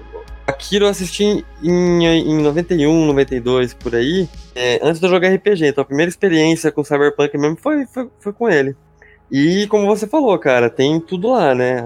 Akira eu assisti em, em 91, 92, por aí. É, antes de eu jogar RPG. Então a primeira experiência com Cyberpunk mesmo foi, foi, foi com ele. E como você falou, cara, tem tudo lá, né?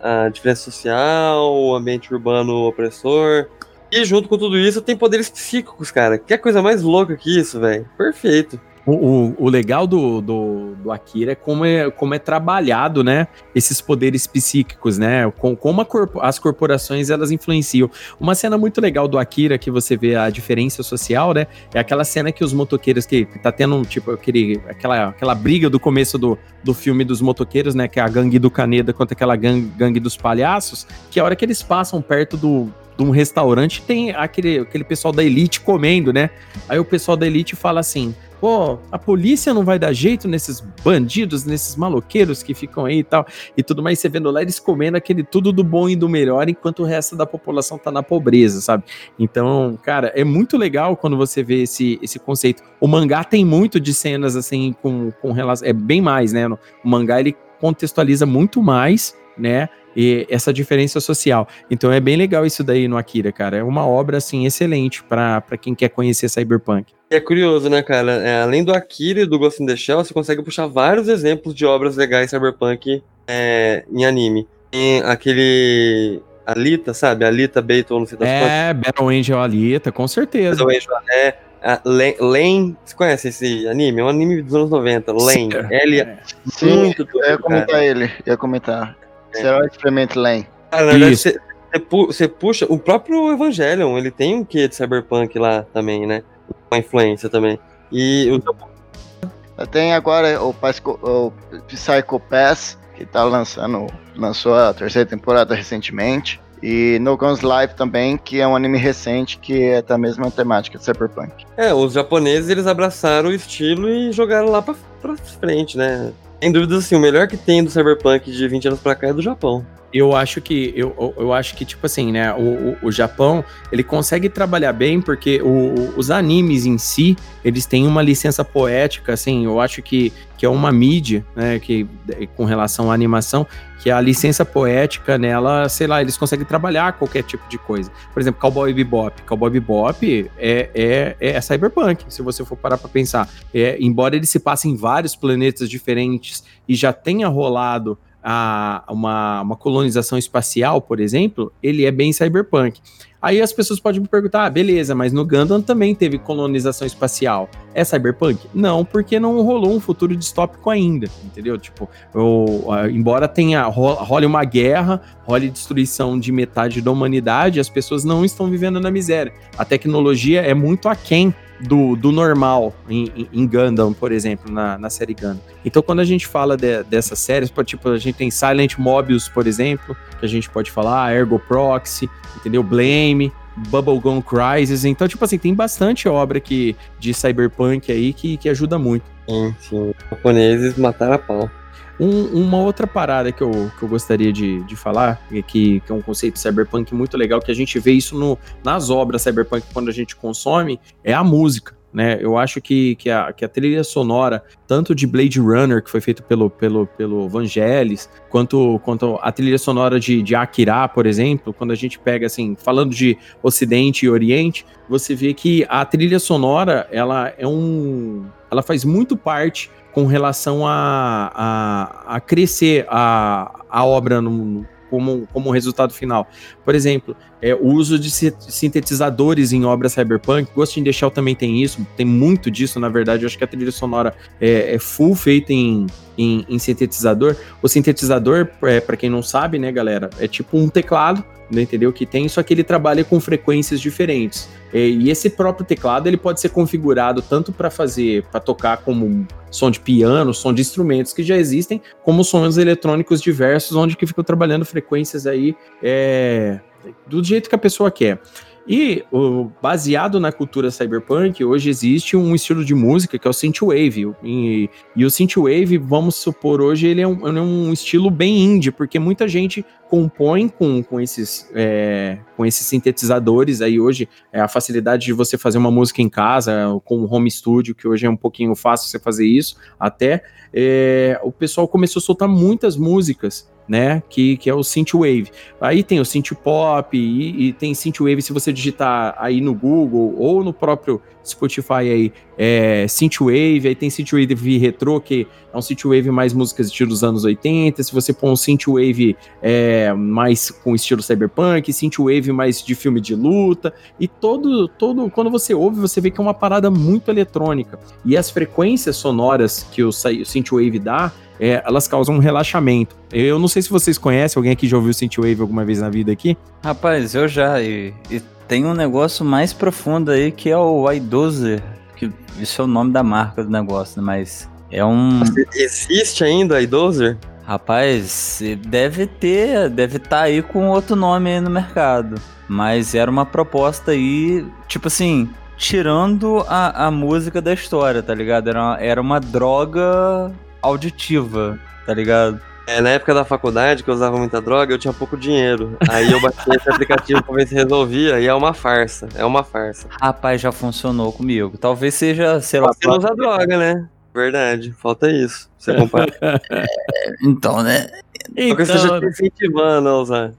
A, a diferença social, o ambiente urbano opressor. E junto com tudo isso, tem poderes psíquicos, cara. Que coisa mais louca que isso, velho. Perfeito. O, o, legal do, do, do, Akira é como, é como é trabalhado, né? Esses poderes psíquicos, né? Com, como corpo, as corporações elas influenciam. Uma cena muito legal do Akira que você vê a diferença social, né? É aquela cena que os motoqueiros que, que tá tendo tipo aquele, aquela, aquela briga do começo do, do filme dos motoqueiros, né? Que é a gangue do Caneda contra aquela gangue, gangue dos palhaços. Que a hora que eles passam perto do, de um restaurante, tem aquele, aquele pessoal da elite comendo, né? Aí o pessoal da elite fala assim: pô, a polícia não vai dar jeito nesses bandidos, nesses maloqueiros que ficam aí e tal, e tudo mais, você vendo lá eles comendo aquele tudo do bom e do melhor, enquanto o resto da população tá na pobreza, sabe? Então, cara, é muito legal quando você vê esse, esse conceito. O mangá tem muito de cenas assim com, com relação, é bem mais, né? O mangá ele contextualiza muito mais, né? E essa diferença social. Então é bem legal isso daí no Akira, cara. É uma obra assim excelente para quem quer conhecer Cyberpunk. É curioso, né, cara? É, além do Akira e do Ghost in the Shell, você consegue puxar vários exemplos de obras legais Cyberpunk é, em anime. Tem aquele Alita, sabe? Alita Beaton, não sei das É, Battle Angel Alita, com certeza. Battle Angel, é. Lane, você conhece esse anime? É um anime dos anos 90, Lane. L é. Sim, muito eu ia comentar cara. ele, ia comentar. Será o Experiment Lane. Cara, na verdade, você, você puxa. O próprio Evangelion, ele tem um quê de cyberpunk lá também, né? Uma influência também. E o. Tem agora o, o Psycho Pass, que tá lançando. Lançou a terceira temporada recentemente. E No Guns Live também, que é um anime recente que é da mesma temática de Cyberpunk. É, os japoneses eles abraçaram o estilo e jogaram lá pra, pra frente, né? Sem dúvida, assim, o melhor que tem do Cyberpunk de 20 anos pra cá é do Japão. Eu acho que, eu, eu acho que tipo assim, né, o, o, o Japão, ele consegue trabalhar bem porque o, os animes em si, eles têm uma licença poética, assim, eu acho que, que é uma mídia, né, que com relação à animação, que a licença poética nela, sei lá, eles conseguem trabalhar qualquer tipo de coisa. Por exemplo, Cowboy Bebop. Cowboy Bebop é, é, é cyberpunk, se você for parar para pensar. É, embora ele se passe em vários planetas diferentes e já tenha rolado a, uma, uma colonização espacial, por exemplo, ele é bem cyberpunk. Aí as pessoas podem me perguntar, ah, beleza, mas no Gundam também teve colonização espacial. É cyberpunk? Não, porque não rolou um futuro distópico ainda, entendeu? Tipo, eu, embora tenha role uma guerra, role destruição de metade da humanidade, as pessoas não estão vivendo na miséria. A tecnologia é muito aquém do, do normal em, em Gundam, por exemplo, na, na série Gundam. Então, quando a gente fala de, dessas séries, tipo, a gente tem Silent Mobius, por exemplo, que a gente pode falar, Ergo Proxy, entendeu? Blame, Bubblegum Crisis. Então, tipo assim, tem bastante obra que, de cyberpunk aí que, que ajuda muito. Sim, sim. Os japoneses mataram a pau. Um, uma outra parada que eu, que eu gostaria de, de falar, que, que é um conceito cyberpunk muito legal, que a gente vê isso no, nas obras cyberpunk quando a gente consome, é a música. Né? Eu acho que, que, a, que a trilha sonora, tanto de Blade Runner, que foi feito pelo, pelo, pelo Vangelis, quanto, quanto a trilha sonora de, de Akira, por exemplo, quando a gente pega, assim, falando de Ocidente e Oriente, você vê que a trilha sonora, ela é um... ela faz muito parte com relação a, a, a crescer a, a obra no, como, como resultado final. Por exemplo, é, o uso de sintetizadores em obras cyberpunk, Ghost in the Shell também tem isso, tem muito disso, na verdade, eu acho que a trilha sonora é, é full feita em, em, em, sintetizador. O sintetizador, é, para quem não sabe, né, galera, é tipo um teclado, entendeu? Que tem, só que ele trabalha com frequências diferentes. E esse próprio teclado ele pode ser configurado tanto para fazer, para tocar como som de piano, som de instrumentos que já existem, como sons eletrônicos diversos, onde que ficam trabalhando frequências aí é, do jeito que a pessoa quer. E o, baseado na cultura cyberpunk, hoje existe um estilo de música que é o synthwave. E, e o synthwave, vamos supor, hoje ele é, um, é um estilo bem indie, porque muita gente compõe com, com, esses, é, com esses sintetizadores aí hoje, é a facilidade de você fazer uma música em casa, com o home studio, que hoje é um pouquinho fácil você fazer isso, até, é, o pessoal começou a soltar muitas músicas né? Que, que é o synthwave. Aí tem o synthpop e, e tem synthwave se você digitar aí no Google ou no próprio Spotify aí, é, synthwave, aí tem synthwave retro, que é um synthwave mais músicas estilo dos anos 80, se você pôr um synthwave é, mais com estilo cyberpunk, synthwave mais de filme de luta, e todo, todo, quando você ouve, você vê que é uma parada muito eletrônica, e as frequências sonoras que o, o synthwave dá, é, elas causam um relaxamento. Eu não sei se vocês conhecem, alguém aqui já ouviu Synthwave alguma vez na vida aqui? Rapaz, eu já, e, e tem um negócio mais profundo aí que é o iDozer, que isso é o nome da marca do negócio, né? mas é um... Existe ainda iDozer? Rapaz, deve ter, deve estar tá aí com outro nome aí no mercado. Mas era uma proposta aí, tipo assim, tirando a, a música da história, tá ligado? Era uma, era uma droga auditiva, tá ligado? É, na época da faculdade, que eu usava muita droga, eu tinha pouco dinheiro. Aí eu baixei esse aplicativo pra ver se resolvia, e é uma farsa. É uma farsa. Rapaz, já funcionou comigo. Talvez seja, sei lá. Você não usa droga, né? Verdade, falta isso. Você compara. é, então, né? Então, você já tá incentivando a usar.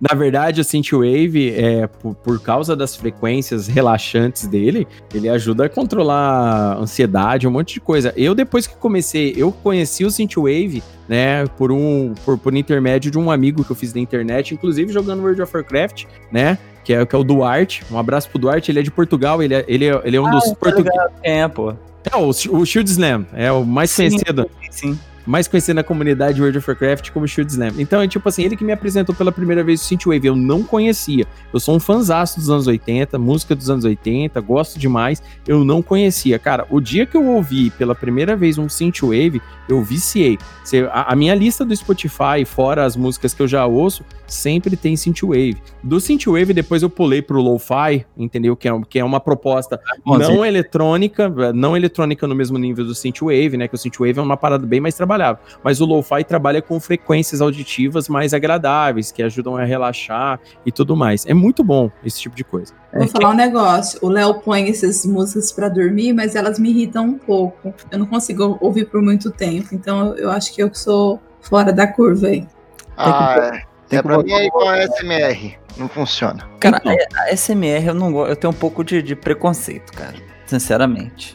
Na verdade, o Synthwave, é, por, por, causa das frequências relaxantes dele, ele ajuda a controlar a ansiedade, um monte de coisa. Eu, depois que comecei, eu conheci o Synthwave, né, por um por, por intermédio de um amigo que eu fiz na internet, inclusive jogando World of Warcraft, né, que é, que é o Duarte. Um abraço pro Duarte, ele é de Portugal, ele é, ele é, ele é um ah, dos portugueses. É, pô. É, o, o Shield Slam, é o mais sim, conhecido. Sim, sim mais conhecido na comunidade World of Warcraft como Shield Slam. Então, é tipo assim, ele que me apresentou pela primeira vez o Synthwave, eu não conhecia. Eu sou um fanzaço dos anos 80, música dos anos 80, gosto demais, eu não conhecia. Cara, o dia que eu ouvi pela primeira vez um Synthwave, eu viciei. A, a minha lista do Spotify, fora as músicas que eu já ouço, sempre tem Synthwave. Do Synthwave, depois eu pulei pro Lo-Fi, entendeu? Que é, que é uma proposta não eletrônica, não eletrônica no mesmo nível do Synthwave, né? Que o Synthwave é uma parada bem mais trabalhável. Mas o Lo-Fi trabalha com frequências auditivas mais agradáveis, que ajudam a relaxar e tudo mais. É muito bom esse tipo de coisa. Vou falar um negócio. O Léo põe essas músicas para dormir, mas elas me irritam um pouco. Eu não consigo ouvir por muito tempo. Então eu acho que eu sou fora da curva aí. Ah, é. é pra mim é igual a SMR. Não funciona. Cara, então. a SMR eu não gosto. Eu tenho um pouco de, de preconceito, cara. Sinceramente.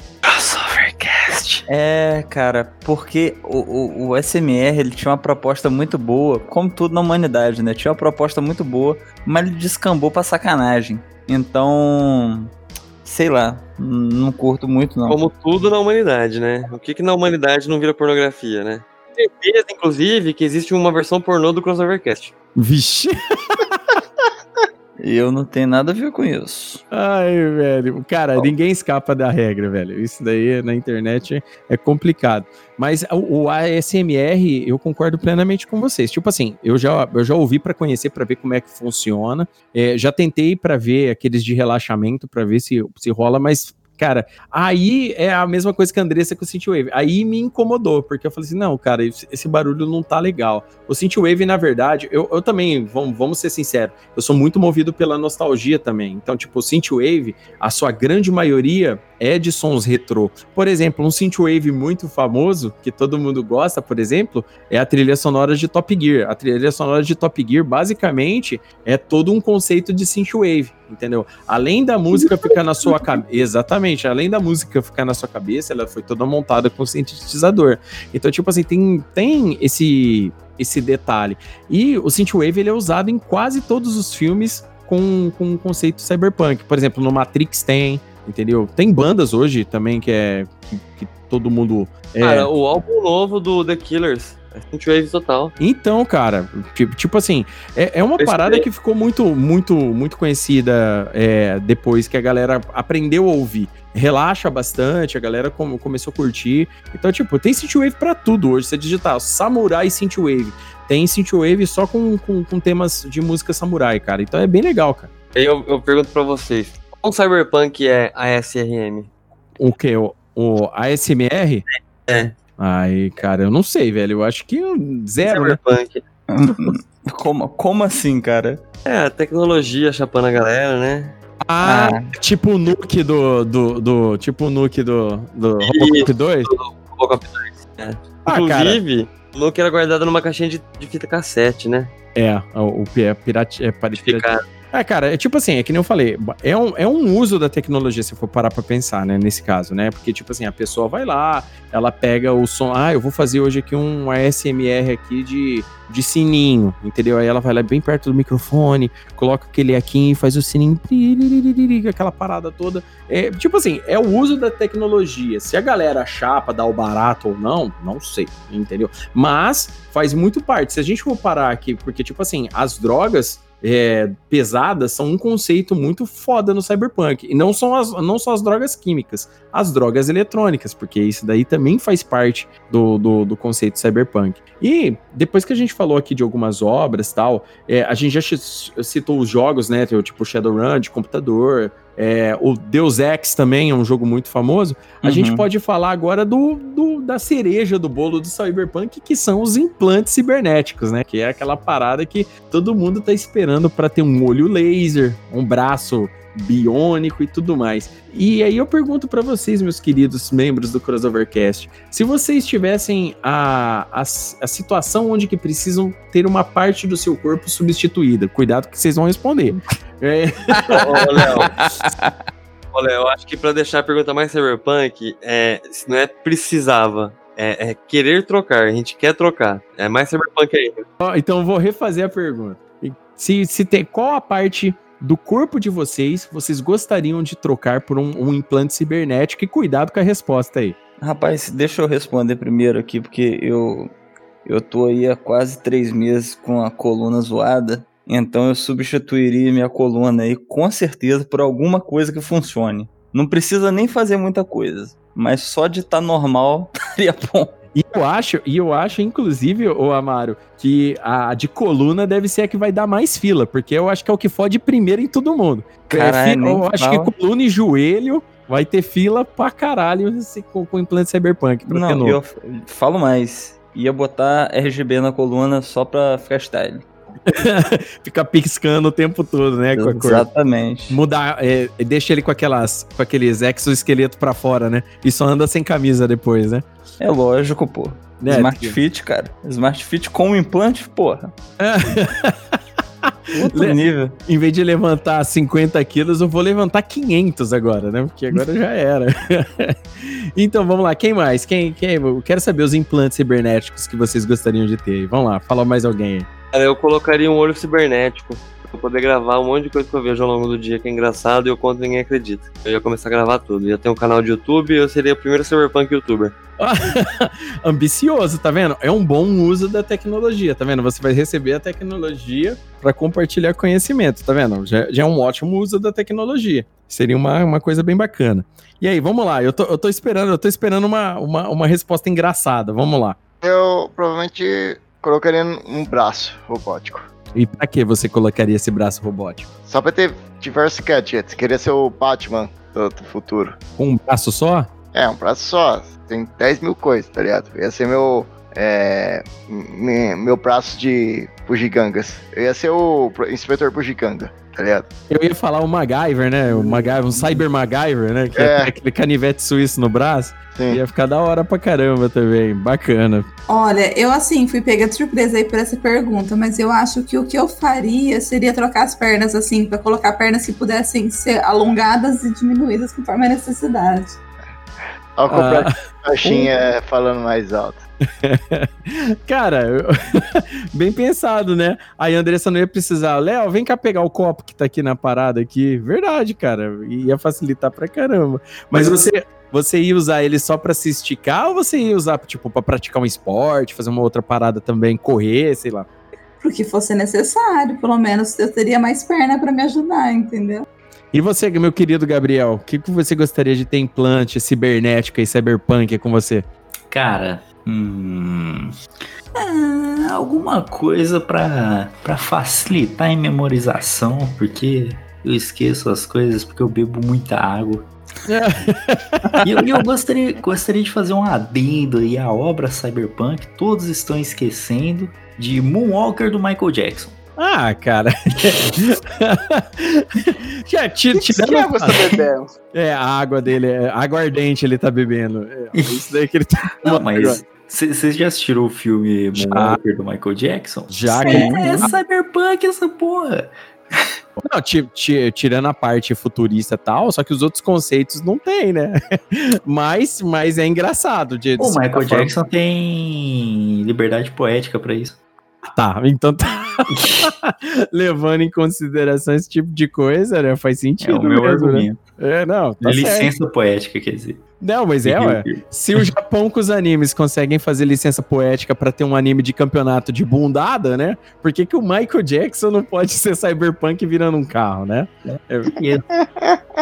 Crossovercast. É, cara, porque o, o, o, SMR ele tinha uma proposta muito boa, como tudo na humanidade, né? Tinha uma proposta muito boa, mas ele descambou pra sacanagem. Então, sei lá, não curto muito não. Como tudo na humanidade, né? O que que na humanidade não vira pornografia, né? Certeza, inclusive, que existe uma versão pornô do Crossovercast. Vixe! Eu não tenho nada a ver com isso. Ai, velho. Cara, ninguém escapa da regra, velho. Isso daí na internet é complicado. Mas o, o ASMR, eu concordo plenamente com vocês. Tipo assim, eu já, eu já ouvi para conhecer, para ver como é que funciona. É, já tentei para ver aqueles de relaxamento, para ver se, se rola, mas Cara, aí é a mesma coisa que a Andressa com o Synthwave. Aí me incomodou, porque eu falei assim, não, cara, esse barulho não tá legal. O Synthwave, na verdade, eu, eu também, vamos, vamos ser sinceros, eu sou muito movido pela nostalgia também. Então, tipo, o Synthwave, a sua grande maioria é de sons retrô. Por exemplo, um synthwave muito famoso, que todo mundo gosta, por exemplo, é a trilha sonora de Top Gear. A trilha sonora de Top Gear, basicamente, é todo um conceito de synthwave, entendeu? Além da música ficar na sua cabeça, exatamente, além da música ficar na sua cabeça, ela foi toda montada com sintetizador. Então, tipo assim, tem, tem esse esse detalhe. E o synthwave ele é usado em quase todos os filmes com, com o conceito cyberpunk. Por exemplo, no Matrix tem, entendeu? Tem bandas hoje também que é que, que todo mundo. É... Cara, o álbum novo do The Killers. É Synthwave total. Então, cara, tipo, tipo assim, é, é uma Esse parada que ficou muito, muito, muito conhecida é, depois que a galera aprendeu a ouvir. Relaxa bastante, a galera come, começou a curtir. Então, tipo, tem Synthwave pra tudo hoje. Você digitar Samurai Synthwave. Tem Synthwave só com, com, com temas de música samurai, cara. Então é bem legal, cara. Aí eu, eu pergunto pra vocês, qual Cyberpunk é ASRM? O que? O, o ASMR? É. Ai, cara, eu não sei, velho. Eu acho que zero, né? Cyberpunk. né? como, como assim, cara? É, a tecnologia chapando a galera, né? Ah, ah. tipo o nuke do, do, do. Tipo o nuke do. Do Robocop 2? Do Robocop 2. É. Ah, Inclusive, cara. No que era guardado numa caixinha de, de fita cassete, né? É, o, o é pirate, é para Ficar. É, cara, é tipo assim, é que nem eu falei, é um, é um uso da tecnologia, se for parar pra pensar, né, nesse caso, né? Porque, tipo assim, a pessoa vai lá, ela pega o som, ah, eu vou fazer hoje aqui um ASMR aqui de, de sininho, entendeu? Aí ela vai lá bem perto do microfone, coloca aquele aqui e faz o sininho, aquela parada toda. É, tipo assim, é o uso da tecnologia. Se a galera chapa, dá o barato ou não, não sei, entendeu? Mas faz muito parte. Se a gente for parar aqui, porque, tipo assim, as drogas é, pesadas são um conceito muito foda no cyberpunk. E não são, as, não só as drogas químicas, as drogas eletrônicas, porque isso daí também faz parte do, do, do conceito cyberpunk. E depois que a gente falou aqui de algumas obras tal, é, a gente já citou os jogos, né? Tipo Shadowrun de computador. É, o Deus Ex também é um jogo muito famoso. A Uhum. gente pode falar agora do, do- da cereja do bolo do Cyberpunk, que são os implantes cibernéticos, né? Que é aquela parada que todo mundo tá esperando para ter um olho laser, um braço biônico e tudo mais. E aí eu pergunto para vocês, meus queridos membros do Crossovercast, se vocês tivessem a, a, a situação onde que precisam ter uma parte do seu corpo substituída, cuidado que vocês vão responder. É, Ô, Léo. Ô, Léo, eu acho que pra deixar a pergunta mais cyberpunk, é, se não é precisava, é, é querer trocar. A gente quer trocar. É mais cyberpunk ainda. Então eu vou refazer a pergunta. Se, se tem qual a parte do corpo de vocês vocês gostariam de trocar por um, um implante cibernético e cuidado com a resposta aí. Rapaz, deixa eu responder primeiro aqui, porque eu, eu tô aí há quase três meses com a coluna zoada. Então eu substituiria minha coluna aí com certeza por alguma coisa que funcione. Não precisa nem fazer muita coisa, mas só de estar normal estaria bom. E eu acho, e eu acho, inclusive, o Amaro, que a de coluna deve ser a que vai dar mais fila, porque eu acho que é o que fode primeiro em todo mundo. É, Caralho, fi- nem eu acho fala. que coluna e joelho vai ter fila pra caralho com, com implante cyberpunk. Pra Não, eu falo mais. Ia botar RGB na coluna só pra ficar style. Fica piscando o tempo todo, né? Com a cor. Exatamente. Mudar, é, deixa ele com aquelas, com aqueles exoesqueleto pra fora, né? E só anda sem camisa depois, né? É lógico, pô. Né, Smart Tiquinho? Fit, cara. Smart Fit com implante, porra. Outro Le- nível. Em vez de levantar 50 quilos, eu vou levantar 500 agora, né? Porque agora já era. então vamos lá, quem mais? Quem, quem? Eu quero saber os implantes cibernéticos que vocês gostariam de ter. Vamos lá, fala mais alguém aí. Cara, eu colocaria um olho cibernético pra poder gravar um monte de coisa que eu vejo ao longo do dia que é engraçado e eu conto e ninguém acredita. Eu ia começar a gravar tudo. Ia ter um canal de YouTube e eu seria o primeiro cyberpunk youtuber. Ambicioso, tá vendo? É um bom uso da tecnologia, tá vendo? Você vai receber a tecnologia para compartilhar conhecimento, tá vendo? Já, já é um ótimo uso da tecnologia. Seria uma, uma coisa bem bacana. E aí, vamos lá. Eu tô, eu tô esperando, eu tô esperando uma, uma, uma resposta engraçada. Vamos lá. Eu provavelmente colocaria um braço robótico. E pra que você colocaria esse braço robótico? Só pra ter diversos gadgets. Queria ser o Batman do, do futuro. Com um braço só? É, um braço só. Tem 10 mil coisas, tá ligado? Ia ser meu. É, me- meu braço de bugigangas. Eu ia ser o inspetor bugiganga, tá ligado? Eu ia falar o MacGyver, né? O MacGyver, um Cyber MacGyver, né? Que é, É. aquele canivete suíço no braço. Sim. Ia ficar da hora pra caramba também. Bacana. Olha, eu assim fui pega de surpresa aí por essa pergunta, mas eu acho que o que eu faria seria trocar as pernas assim, pra colocar pernas que pudessem ser alongadas e diminuídas conforme a necessidade. Olha o Ah, caixinha falando mais alto. Cara, bem pensado, né? Aí a Andressa não ia precisar. Léo, vem cá pegar o copo que tá aqui na parada aqui. Verdade, cara. Ia facilitar pra caramba. Mas você, você ia usar ele só pra se esticar ou você ia usar, tipo, pra praticar um esporte, fazer uma outra parada também, correr, sei lá? Pro que fosse necessário, pelo menos eu teria mais perna pra me ajudar, entendeu? E você, meu querido Gabriel, o que, que você gostaria de ter implante cibernética e cyberpunk com você? Cara, hum, ah, alguma coisa pra, pra facilitar a memorização, porque eu esqueço as coisas porque eu bebo muita água. E eu, eu gostaria, gostaria de fazer um adendo aí à obra Cyberpunk, todos estão esquecendo de Moonwalker do Michael Jackson. Ah, cara. Já ti- Que tirando água você tá bebendo? É, a água dele, é aguardente ele tá bebendo. É, isso daí que ele tá Não, mas Vocês já assistiram o filme. Moonwalker do Michael Jackson? Já que É, é cyberpunk essa porra. Não, ti- ti- tirando a parte futurista e tal, só que os outros conceitos não tem, né? Mas, mas é engraçado. De, de O Michael forma. Jackson tem liberdade poética pra isso. Tá, então tá. Levando em consideração esse tipo de coisa, né? Faz É sentido o meu mesmo, né? argumento. É, não, tá certo. Licença poética, quer dizer. Não, mas é, ué. Se o Japão com os animes conseguem fazer licença poética pra ter um anime de campeonato de bundada, né? Por que, que o Michael Jackson não pode ser cyberpunk virando um carro, né?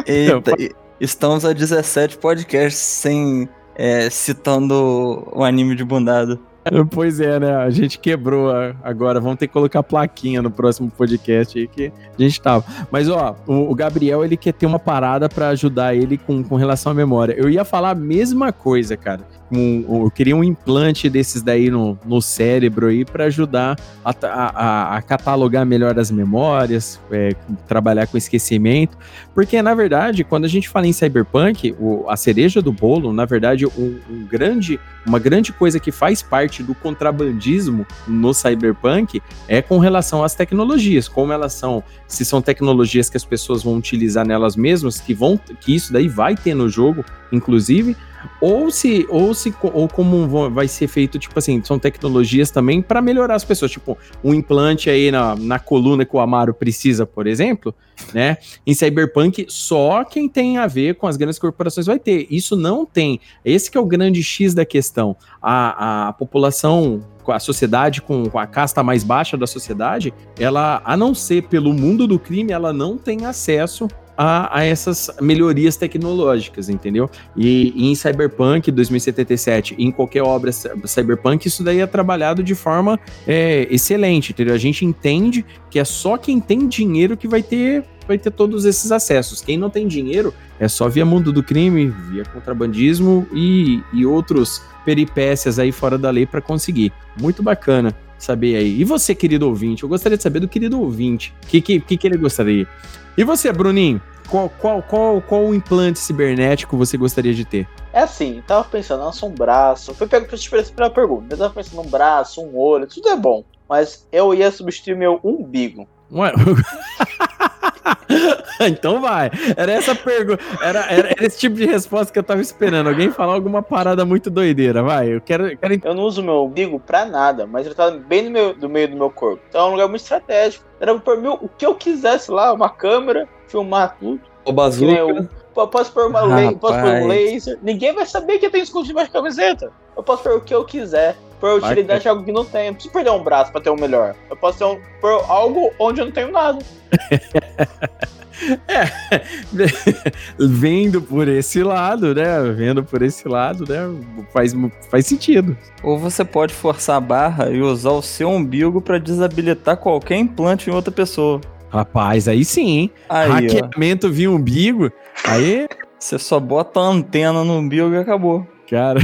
Eita, e- estamos a 17 podcasts sem é, citando o anime de bundado. Pois é, né? A gente quebrou agora. Vamos ter que colocar plaquinha no próximo podcast aí que a gente tava. Mas, ó, o, Gabriel, ele quer ter uma parada pra ajudar ele com, com relação à memória. Eu ia falar a mesma coisa, cara. Um- eu queria um implante desses daí no, no cérebro aí pra ajudar a- a- a catalogar melhor as memórias, é, trabalhar com esquecimento. Porque, na verdade, quando a gente fala em cyberpunk, o- a cereja do bolo, na verdade, um, um grande, uma grande coisa que faz parte do contrabandismo no cyberpunk é com relação às tecnologias, como elas são, se são tecnologias que as pessoas vão utilizar nelas mesmas, que vão, que isso daí vai ter no jogo, inclusive, ou se, ou se, ou como vai ser feito, tipo assim, são tecnologias também para melhorar as pessoas, tipo, um implante aí na, na coluna que o Amaro precisa, por exemplo, né? Em Cyberpunk, só quem tem a ver com as grandes corporações vai ter. Isso não tem. Esse que é o grande X da questão. A, a população, a sociedade com a casta mais baixa da sociedade, ela, a não ser pelo mundo do crime, ela não tem acesso a, a essas melhorias tecnológicas, entendeu? E, e em Cyberpunk 2077, em qualquer obra cy- Cyberpunk, isso daí é trabalhado de forma é, excelente, entendeu? A gente entende que é só quem tem dinheiro que vai ter, vai ter todos esses acessos. Quem não tem dinheiro é só via mundo do crime, via contrabandismo e, e outros peripécias aí fora da lei para conseguir. Muito bacana saber aí. E você, querido ouvinte? Eu gostaria de saber do querido ouvinte. O que, que, que ele gostaria? E você, Bruninho? Qual, qual, qual, qual implante cibernético você gostaria de ter? É assim, tava pensando, nossa, um braço. Foi pego pra pergunta. Eu tava pensando um braço, um olho, tudo é bom. Mas eu ia substituir meu umbigo. Ué. então vai. Era essa pergunta. Era, era, era esse tipo de resposta que eu tava esperando. Alguém falar alguma parada muito doideira. Vai, eu quero. eu quero... Eu não uso meu umbigo pra nada, mas ele tá bem no meio, do meio do meu corpo. Então é um lugar muito estratégico. Era por mim o que eu quisesse lá, uma câmera, filmar tudo. O nem eu, bazuca. eu posso pôr uma la- posso pôr um laser. Ninguém vai saber que eu tenho escondido debaixo da camiseta. Eu posso pôr o que eu quiser. Por utilidade de algo que não tem. Eu não preciso perder um braço pra ter um melhor. Eu posso ter um, pôr algo onde eu não tenho nada. Vendo por esse lado, né? Vendo por esse lado, né? Faz, faz sentido. Ou você pode forçar a barra e usar o seu umbigo pra desabilitar qualquer implante em outra pessoa. Rapaz, aí sim, hein? Aí, ó, Hackeamento via umbigo. Aí, você só bota a antena no umbigo e acabou. cara,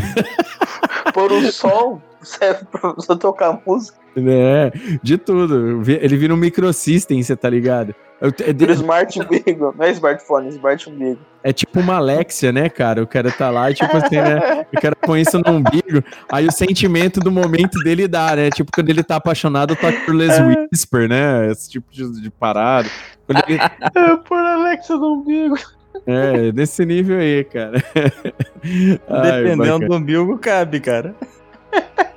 Pôr um som serve pra você tocar música. né? De tudo. Ele vira um microsystem, você tá ligado? Eu te- Vira smart umbigo. Não é smartphone, é smart umbigo. É tipo uma Alexia, né, cara? O cara tá lá e tipo assim, né? O cara põe isso no umbigo, aí o sentimento do momento dele dá, né? Tipo, quando ele tá apaixonado, toca por Les Whisper, né? Esse tipo de, de parada. Quando ele- É, pôr Alexa no umbigo. é, desse nível aí, cara. Ai, Dependendo bacana. do umbigo, cabe, cara.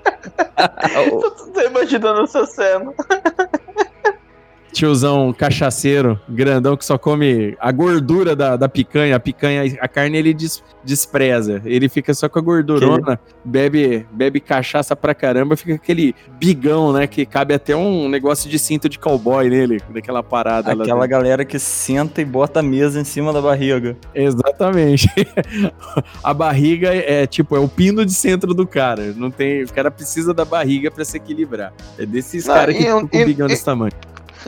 Tô, tô imaginando essa cena. Tiozão cachaceiro, grandão, que só come a gordura da, da picanha. A picanha, a carne ele des- despreza. Ele fica só com a gordurona, bebe, bebe cachaça pra caramba, fica aquele bigão, né? Que cabe até um negócio de cinto de cowboy nele, daquela parada lá Aquela galera que senta e bota a mesa em cima da barriga. Exatamente. a barriga é tipo, é o pino de centro do cara. Não tem, o cara precisa da barriga pra se equilibrar. É desses caras que ficam com o e- bigão e- desse tamanho.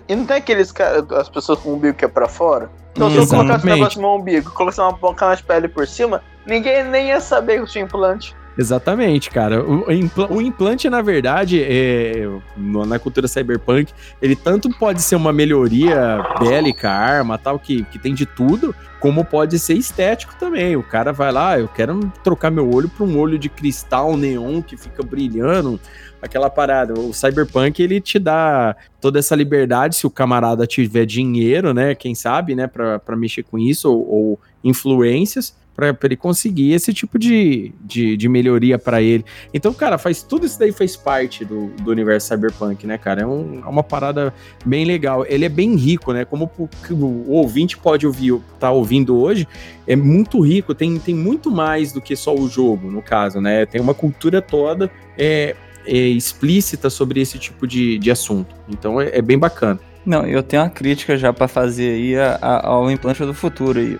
E não tem aqueles caras, as pessoas com o umbigo que é pra fora? Então, se eu colocasse um negócio no meu umbigo, colocasse uma boca de pele por cima, ninguém nem ia saber que eu tinha implante. Exatamente, cara. O, impl o implante, na verdade, é, na cultura cyberpunk, ele tanto pode ser uma melhoria bélica, arma, tal, que, que tem de tudo, como pode ser estético também. O cara vai lá, eu quero trocar meu olho para um olho de cristal neon que fica brilhando, aquela parada. O cyberpunk ele te dá toda essa liberdade se o camarada tiver dinheiro, né? Quem sabe, né? Para mexer com isso ou, ou influências para ele conseguir esse tipo de, de, de melhoria para ele. Então, cara, faz tudo isso daí faz parte do, do universo cyberpunk, né, cara? É, um, é uma parada bem legal. Ele é bem rico, né? Como o, o ouvinte pode ouvir, tá ouvindo hoje, é muito rico, tem, tem muito mais do que só o jogo, no caso, né? Tem uma cultura toda é, é explícita sobre esse tipo de, de assunto. Então é, é bem bacana. Não, eu tenho uma crítica já para fazer aí a, a, ao implante do futuro aí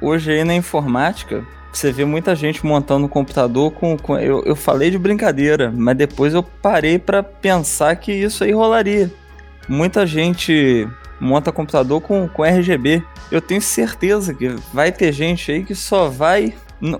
hoje aí na informática, você vê muita gente montando um computador com. com eu, eu falei de brincadeira, mas depois eu parei para pensar que isso aí rolaria. Muita gente monta computador com, com RGB. Eu tenho certeza que vai ter gente aí que só vai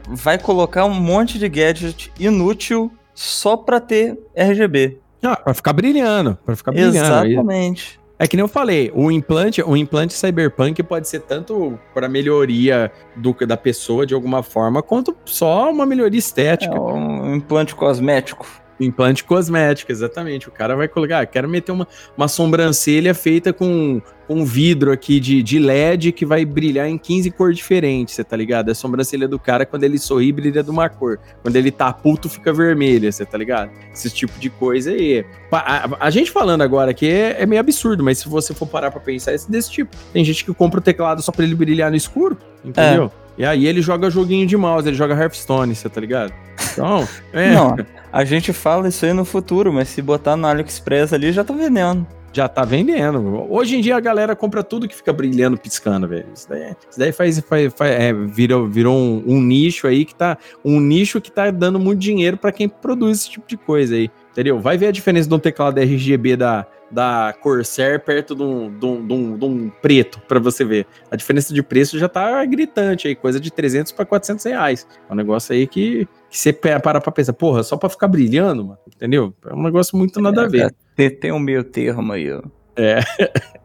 vai colocar um monte de gadget inútil só para ter RGB. Ah, para ficar brilhando, para ficar brilhando. Exatamente. É que nem eu falei, o implante, o implante cyberpunk pode ser tanto para melhoria do, da pessoa de alguma forma, quanto só uma melhoria estética. É um implante cosmético. Implante cosmético, exatamente. O cara vai colocar, ah, quero meter uma, uma sobrancelha feita com, com vidro aqui de, de LED que vai brilhar em 15 cores diferentes, você tá ligado? A sobrancelha do cara, quando ele sorri, brilha de uma cor. Quando ele tá puto, fica vermelha, você tá ligado? Esse tipo de coisa aí. A, a, a gente falando agora aqui é, é, meio absurdo, mas se você for parar pra pensar, é desse tipo. Tem gente que compra o teclado só pra ele brilhar no escuro, entendeu? É. E aí ele joga joguinho de mouse, ele joga Hearthstone, você tá ligado? Então, é. Não, a gente fala isso aí no futuro, mas se botar no AliExpress ali, já tá vendendo. Já tá vendendo. Hoje em dia a galera compra tudo que fica brilhando, piscando, velho. Isso daí, isso daí faz, faz, faz é, virou, virou um, um, nicho aí que tá. Um nicho que tá dando muito dinheiro para quem produz esse tipo de coisa aí. Entendeu? Vai ver a diferença de um teclado RGB da, da Corsair perto de um, de um, de um, de um preto, para você ver. A diferença de preço já tá gritante aí, coisa de 300 para 400 reais. É um negócio aí que, que você para pra pensar, porra, só pra ficar brilhando, mano, entendeu? É um negócio muito nada é, a ver. Tem, tem um meio termo aí, ó. É.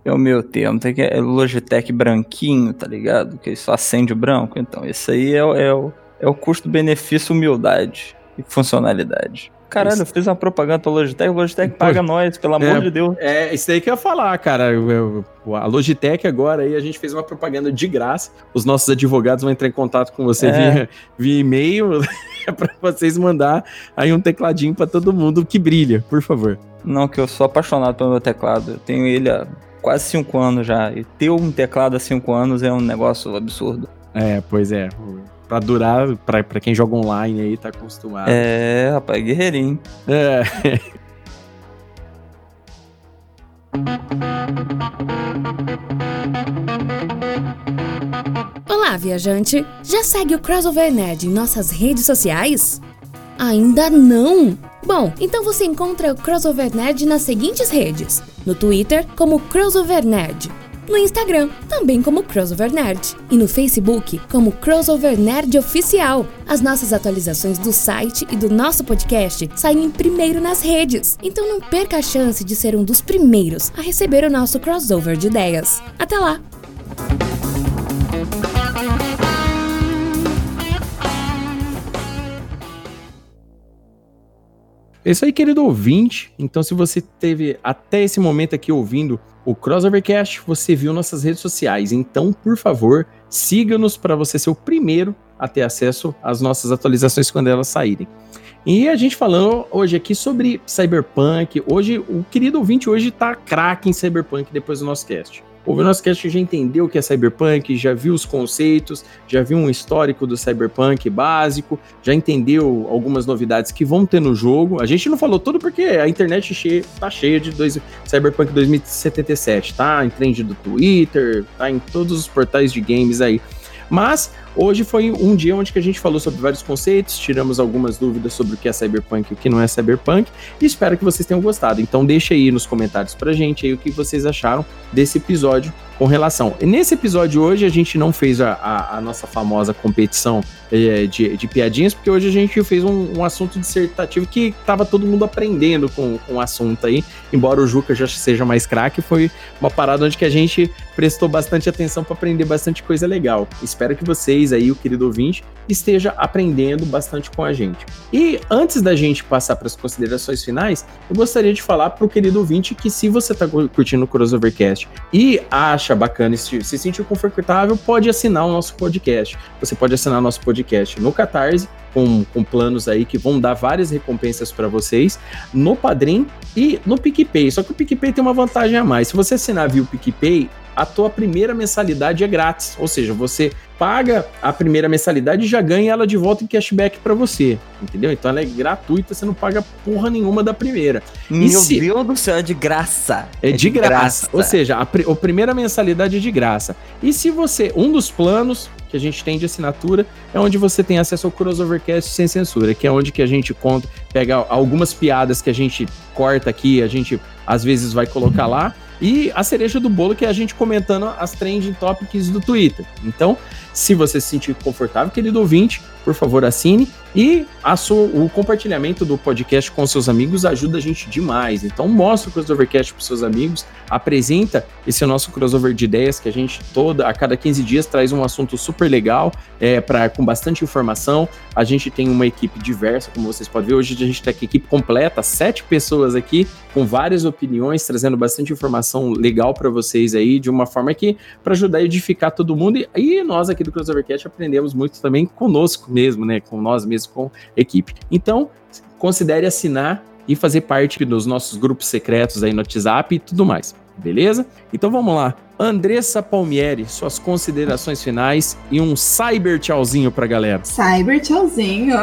É o meu termo. Tem que é Logitech branquinho, tá ligado? Que só acende o branco. Então, esse aí é, é o, é o custo-benefício, humildade e funcionalidade. Caralho, eu fiz uma propaganda pra Logitech, Logitech paga nós, pelo amor é, de Deus. É, isso aí que eu ia falar, cara. Eu, eu, a Logitech agora aí, a gente fez uma propaganda de graça. Os nossos advogados vão entrar em contato com você é. via, via e-mail para vocês mandar aí um tecladinho para todo mundo que brilha, por favor. Não, que eu sou apaixonado pelo meu teclado. Eu tenho ele há quase cinco anos já. E ter um teclado há cinco anos é um negócio absurdo. É, pois é pra durar, pra, pra quem joga online aí, tá acostumado. É, rapaz, guerreirinho. É. Olá, viajante! Já segue o Crossover Nerd em nossas redes sociais? Ainda não? Bom, então você encontra o Crossover Nerd nas seguintes redes: no Twitter como Crossover Nerd, no Instagram, também como Crossover Nerd, e no Facebook como Crossover Nerd Oficial. As nossas atualizações do site e do nosso podcast saem primeiro nas redes, então não perca a chance de ser um dos primeiros a receber o nosso crossover de ideias. Até lá! É isso aí, querido ouvinte. Então, se você teve até esse momento aqui ouvindo o Crossovercast, você viu nossas redes sociais. Então, por favor, siga-nos para você ser o primeiro a ter acesso às nossas atualizações quando elas saírem. E a gente falando hoje aqui sobre Cyberpunk. Hoje, o querido ouvinte hoje tá craque em Cyberpunk depois do nosso cast. Ouviu nosso cast já entendeu o que é Cyberpunk, já viu os conceitos, já viu um histórico do Cyberpunk básico, já entendeu algumas novidades que vão ter no jogo. A gente não falou tudo porque a internet cheia, tá cheia de dois, Cyberpunk 2077, tá? Em trend do Twitter, tá em todos os portais de games aí. Mas hoje foi um dia onde que a gente falou sobre vários conceitos, tiramos algumas dúvidas sobre o que é cyberpunk e o que não é cyberpunk, e espero que vocês tenham gostado. Então deixa aí nos comentários pra gente aí o que vocês acharam desse episódio com relação. Nesse episódio hoje a gente não fez a, a, a nossa famosa competição é, de, de, piadinhas, porque hoje a gente fez um, um assunto dissertativo que tava todo mundo aprendendo com, com o assunto aí, embora o Juca já seja mais craque, foi uma parada onde que a gente prestou bastante atenção para aprender bastante coisa legal. Espero que vocês aí, o querido ouvinte, esteja aprendendo bastante com a gente. E antes da gente passar para as considerações finais, eu gostaria de falar para o querido ouvinte que se você está curtindo o Crossovercast e acha bacana, se, se sentir confortável, pode assinar o nosso podcast. Você pode assinar nosso podcast no Catarse, com, com, planos aí que vão dar várias recompensas para vocês no Padrim e no PicPay. Só que o PicPay tem uma vantagem a mais. Se você assinar via o PicPay, a tua primeira mensalidade é grátis. Ou seja, você paga a primeira mensalidade e já ganha ela de volta em cashback para você. Entendeu? Então ela é gratuita, você não paga porra nenhuma da primeira. Meu se... Deus do céu, é de graça. É, é de, de graça. graça. Ou seja, a, pr a primeira mensalidade é de graça. E se você, um dos planos que a gente tem de assinatura é onde você tem acesso ao Crossovercast sem censura, que é onde que a gente conta, pega algumas piadas que a gente corta aqui, a gente às vezes vai colocar lá e a cereja do bolo que é a gente comentando as trending topics do Twitter. Então, se você se sentir confortável, querido ouvinte, por favor, assine. E sua, o compartilhamento do podcast com seus amigos ajuda a gente demais. Então, mostra o Crossovercast para seus amigos, apresenta esse nosso crossover de ideias que a gente toda a cada 15 dias traz um assunto super legal, é, pra, com bastante informação. A gente tem uma equipe diversa, como vocês podem ver. Hoje a gente tem aqui equipe completa, sete pessoas aqui, com várias opiniões, trazendo bastante informação legal para vocês aí, de uma forma que para ajudar a edificar todo mundo. E, e nós aqui do Crossovercast aprendemos muito também conosco mesmo, né? Com nós mesmos, com equipe. Então, considere assinar e fazer parte dos nossos grupos secretos aí no WhatsApp e tudo mais. Beleza? Então vamos lá. Andressa Palmieri, suas considerações finais e um cyber tchauzinho pra galera. Cyber tchauzinho.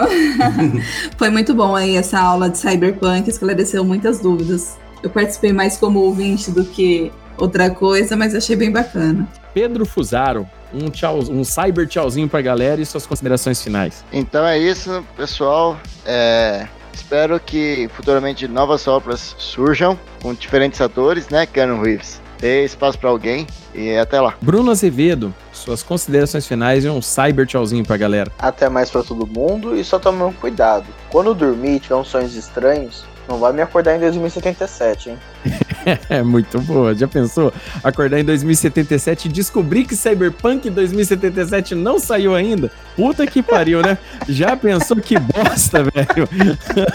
Foi muito bom aí essa aula de cyberpunk, esclareceu muitas dúvidas. Eu participei mais como ouvinte do que outra coisa, mas achei bem bacana. Pedro Fusaro, um, tchau, um cyber tchauzinho pra galera e suas considerações finais. Então é isso, pessoal. É, espero que futuramente novas obras surjam com diferentes atores, né, Keanu Reeves? Dê espaço para alguém e até lá. Bruno Azevedo, suas considerações finais e um cyber tchauzinho pra galera. Até mais para todo mundo e só tome um cuidado. Quando dormir e tiver uns sonhos estranhos, não vai me acordar em 2077, hein? é muito boa. Já pensou? Acordar em 2077 e descobrir que Cyberpunk 2077 não saiu ainda? Puta que pariu, né? Já pensou que bosta, velho?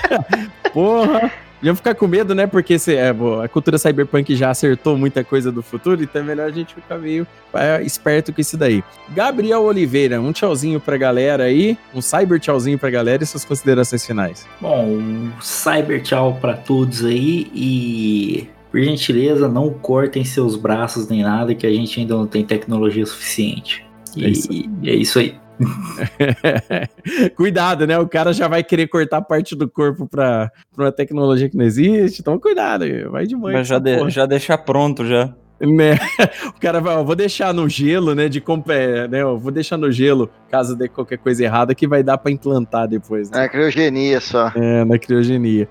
Porra. Iam ficar com medo, né? Porque se, é, a cultura cyberpunk já acertou muita coisa do futuro, então é melhor a gente ficar meio é, esperto com isso daí. Gabriel Oliveira, um tchauzinho pra galera aí, um cyber tchauzinho pra galera e suas considerações finais. Bom, um cyber tchau pra todos aí e por gentileza, não cortem seus braços nem nada, que a gente ainda não tem tecnologia suficiente. E é isso, e é isso aí. cuidado, né? O cara já vai querer cortar parte do corpo pra, pra uma tecnologia que não existe. Então, cuidado, vai de manhã. Mas já, de, já deixar pronto já. Né? O cara vai, ó, vou deixar no gelo, né? De é, né? Ó, vou deixar no gelo, caso dê qualquer coisa errada, que vai dar para implantar depois. Né? Na criogenia só. É, na criogenia.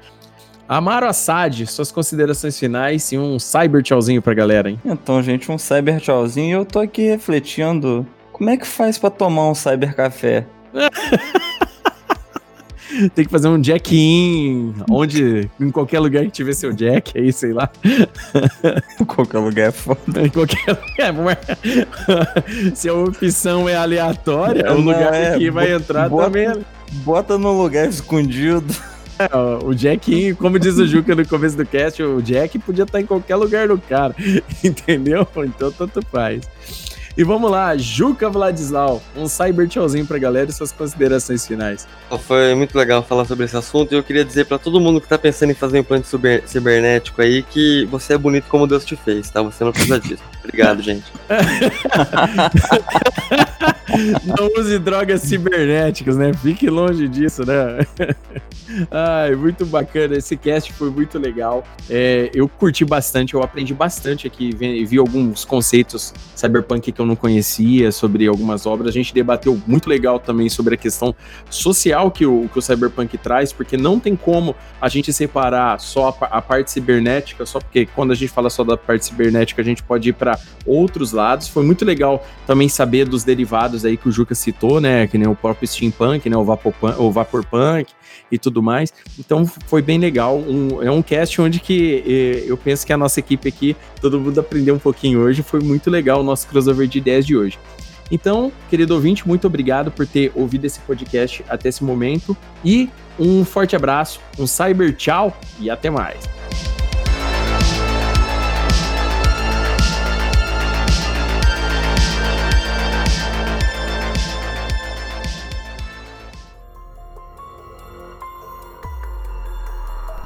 Amaro Assad, suas considerações finais e um cyber tchauzinho pra galera, hein? Então, gente, um cyber tchauzinho. Eu tô aqui refletindo como é que faz para tomar um cyber café? Tem que fazer um jack-in, onde, em qualquer lugar que tiver seu jack, aí, sei lá. em qualquer lugar é foda. Em qualquer lugar. Se a opção é aleatória, é o lugar é, que vai entrar bota, também. Bota no lugar escondido. É, o Jack, como diz o Juca no começo do cast, o Jack podia estar em qualquer lugar do cara, entendeu? Então tanto faz. E vamos lá, Juca Vladislau, um cyber tchauzinho pra galera e suas considerações finais. Foi muito legal falar sobre esse assunto e eu queria dizer para todo mundo que tá pensando em fazer um implante cibernético aí que você é bonito como Deus te fez, tá? Você não precisa disso. Obrigado, gente. Não use drogas cibernéticas, né? Fique longe disso, né? Ai, muito bacana. Esse cast foi muito legal. É, eu curti bastante, eu aprendi bastante aqui, vi, vi, alguns conceitos cyberpunk que eu não conhecia sobre algumas obras. A gente debateu muito legal também sobre a questão social que o, que o cyberpunk traz, porque não tem como a gente separar só a, a parte cibernética, só porque quando a gente fala só da parte cibernética, a gente pode ir para outros lados. Foi muito legal também saber dos derivados aí que o Juca citou, né? Que nem o próprio steampunk, né? O, Vapopunk, o vaporpunk e tudo mais. Então foi bem legal. Um, é um cast onde que eh, eu penso que a nossa equipe aqui, todo mundo aprendeu um pouquinho hoje. Foi muito legal o nosso crossover de ideias de hoje. Então, querido ouvinte, muito obrigado por ter ouvido esse podcast até esse momento. E um forte abraço, um cyber tchau e até mais.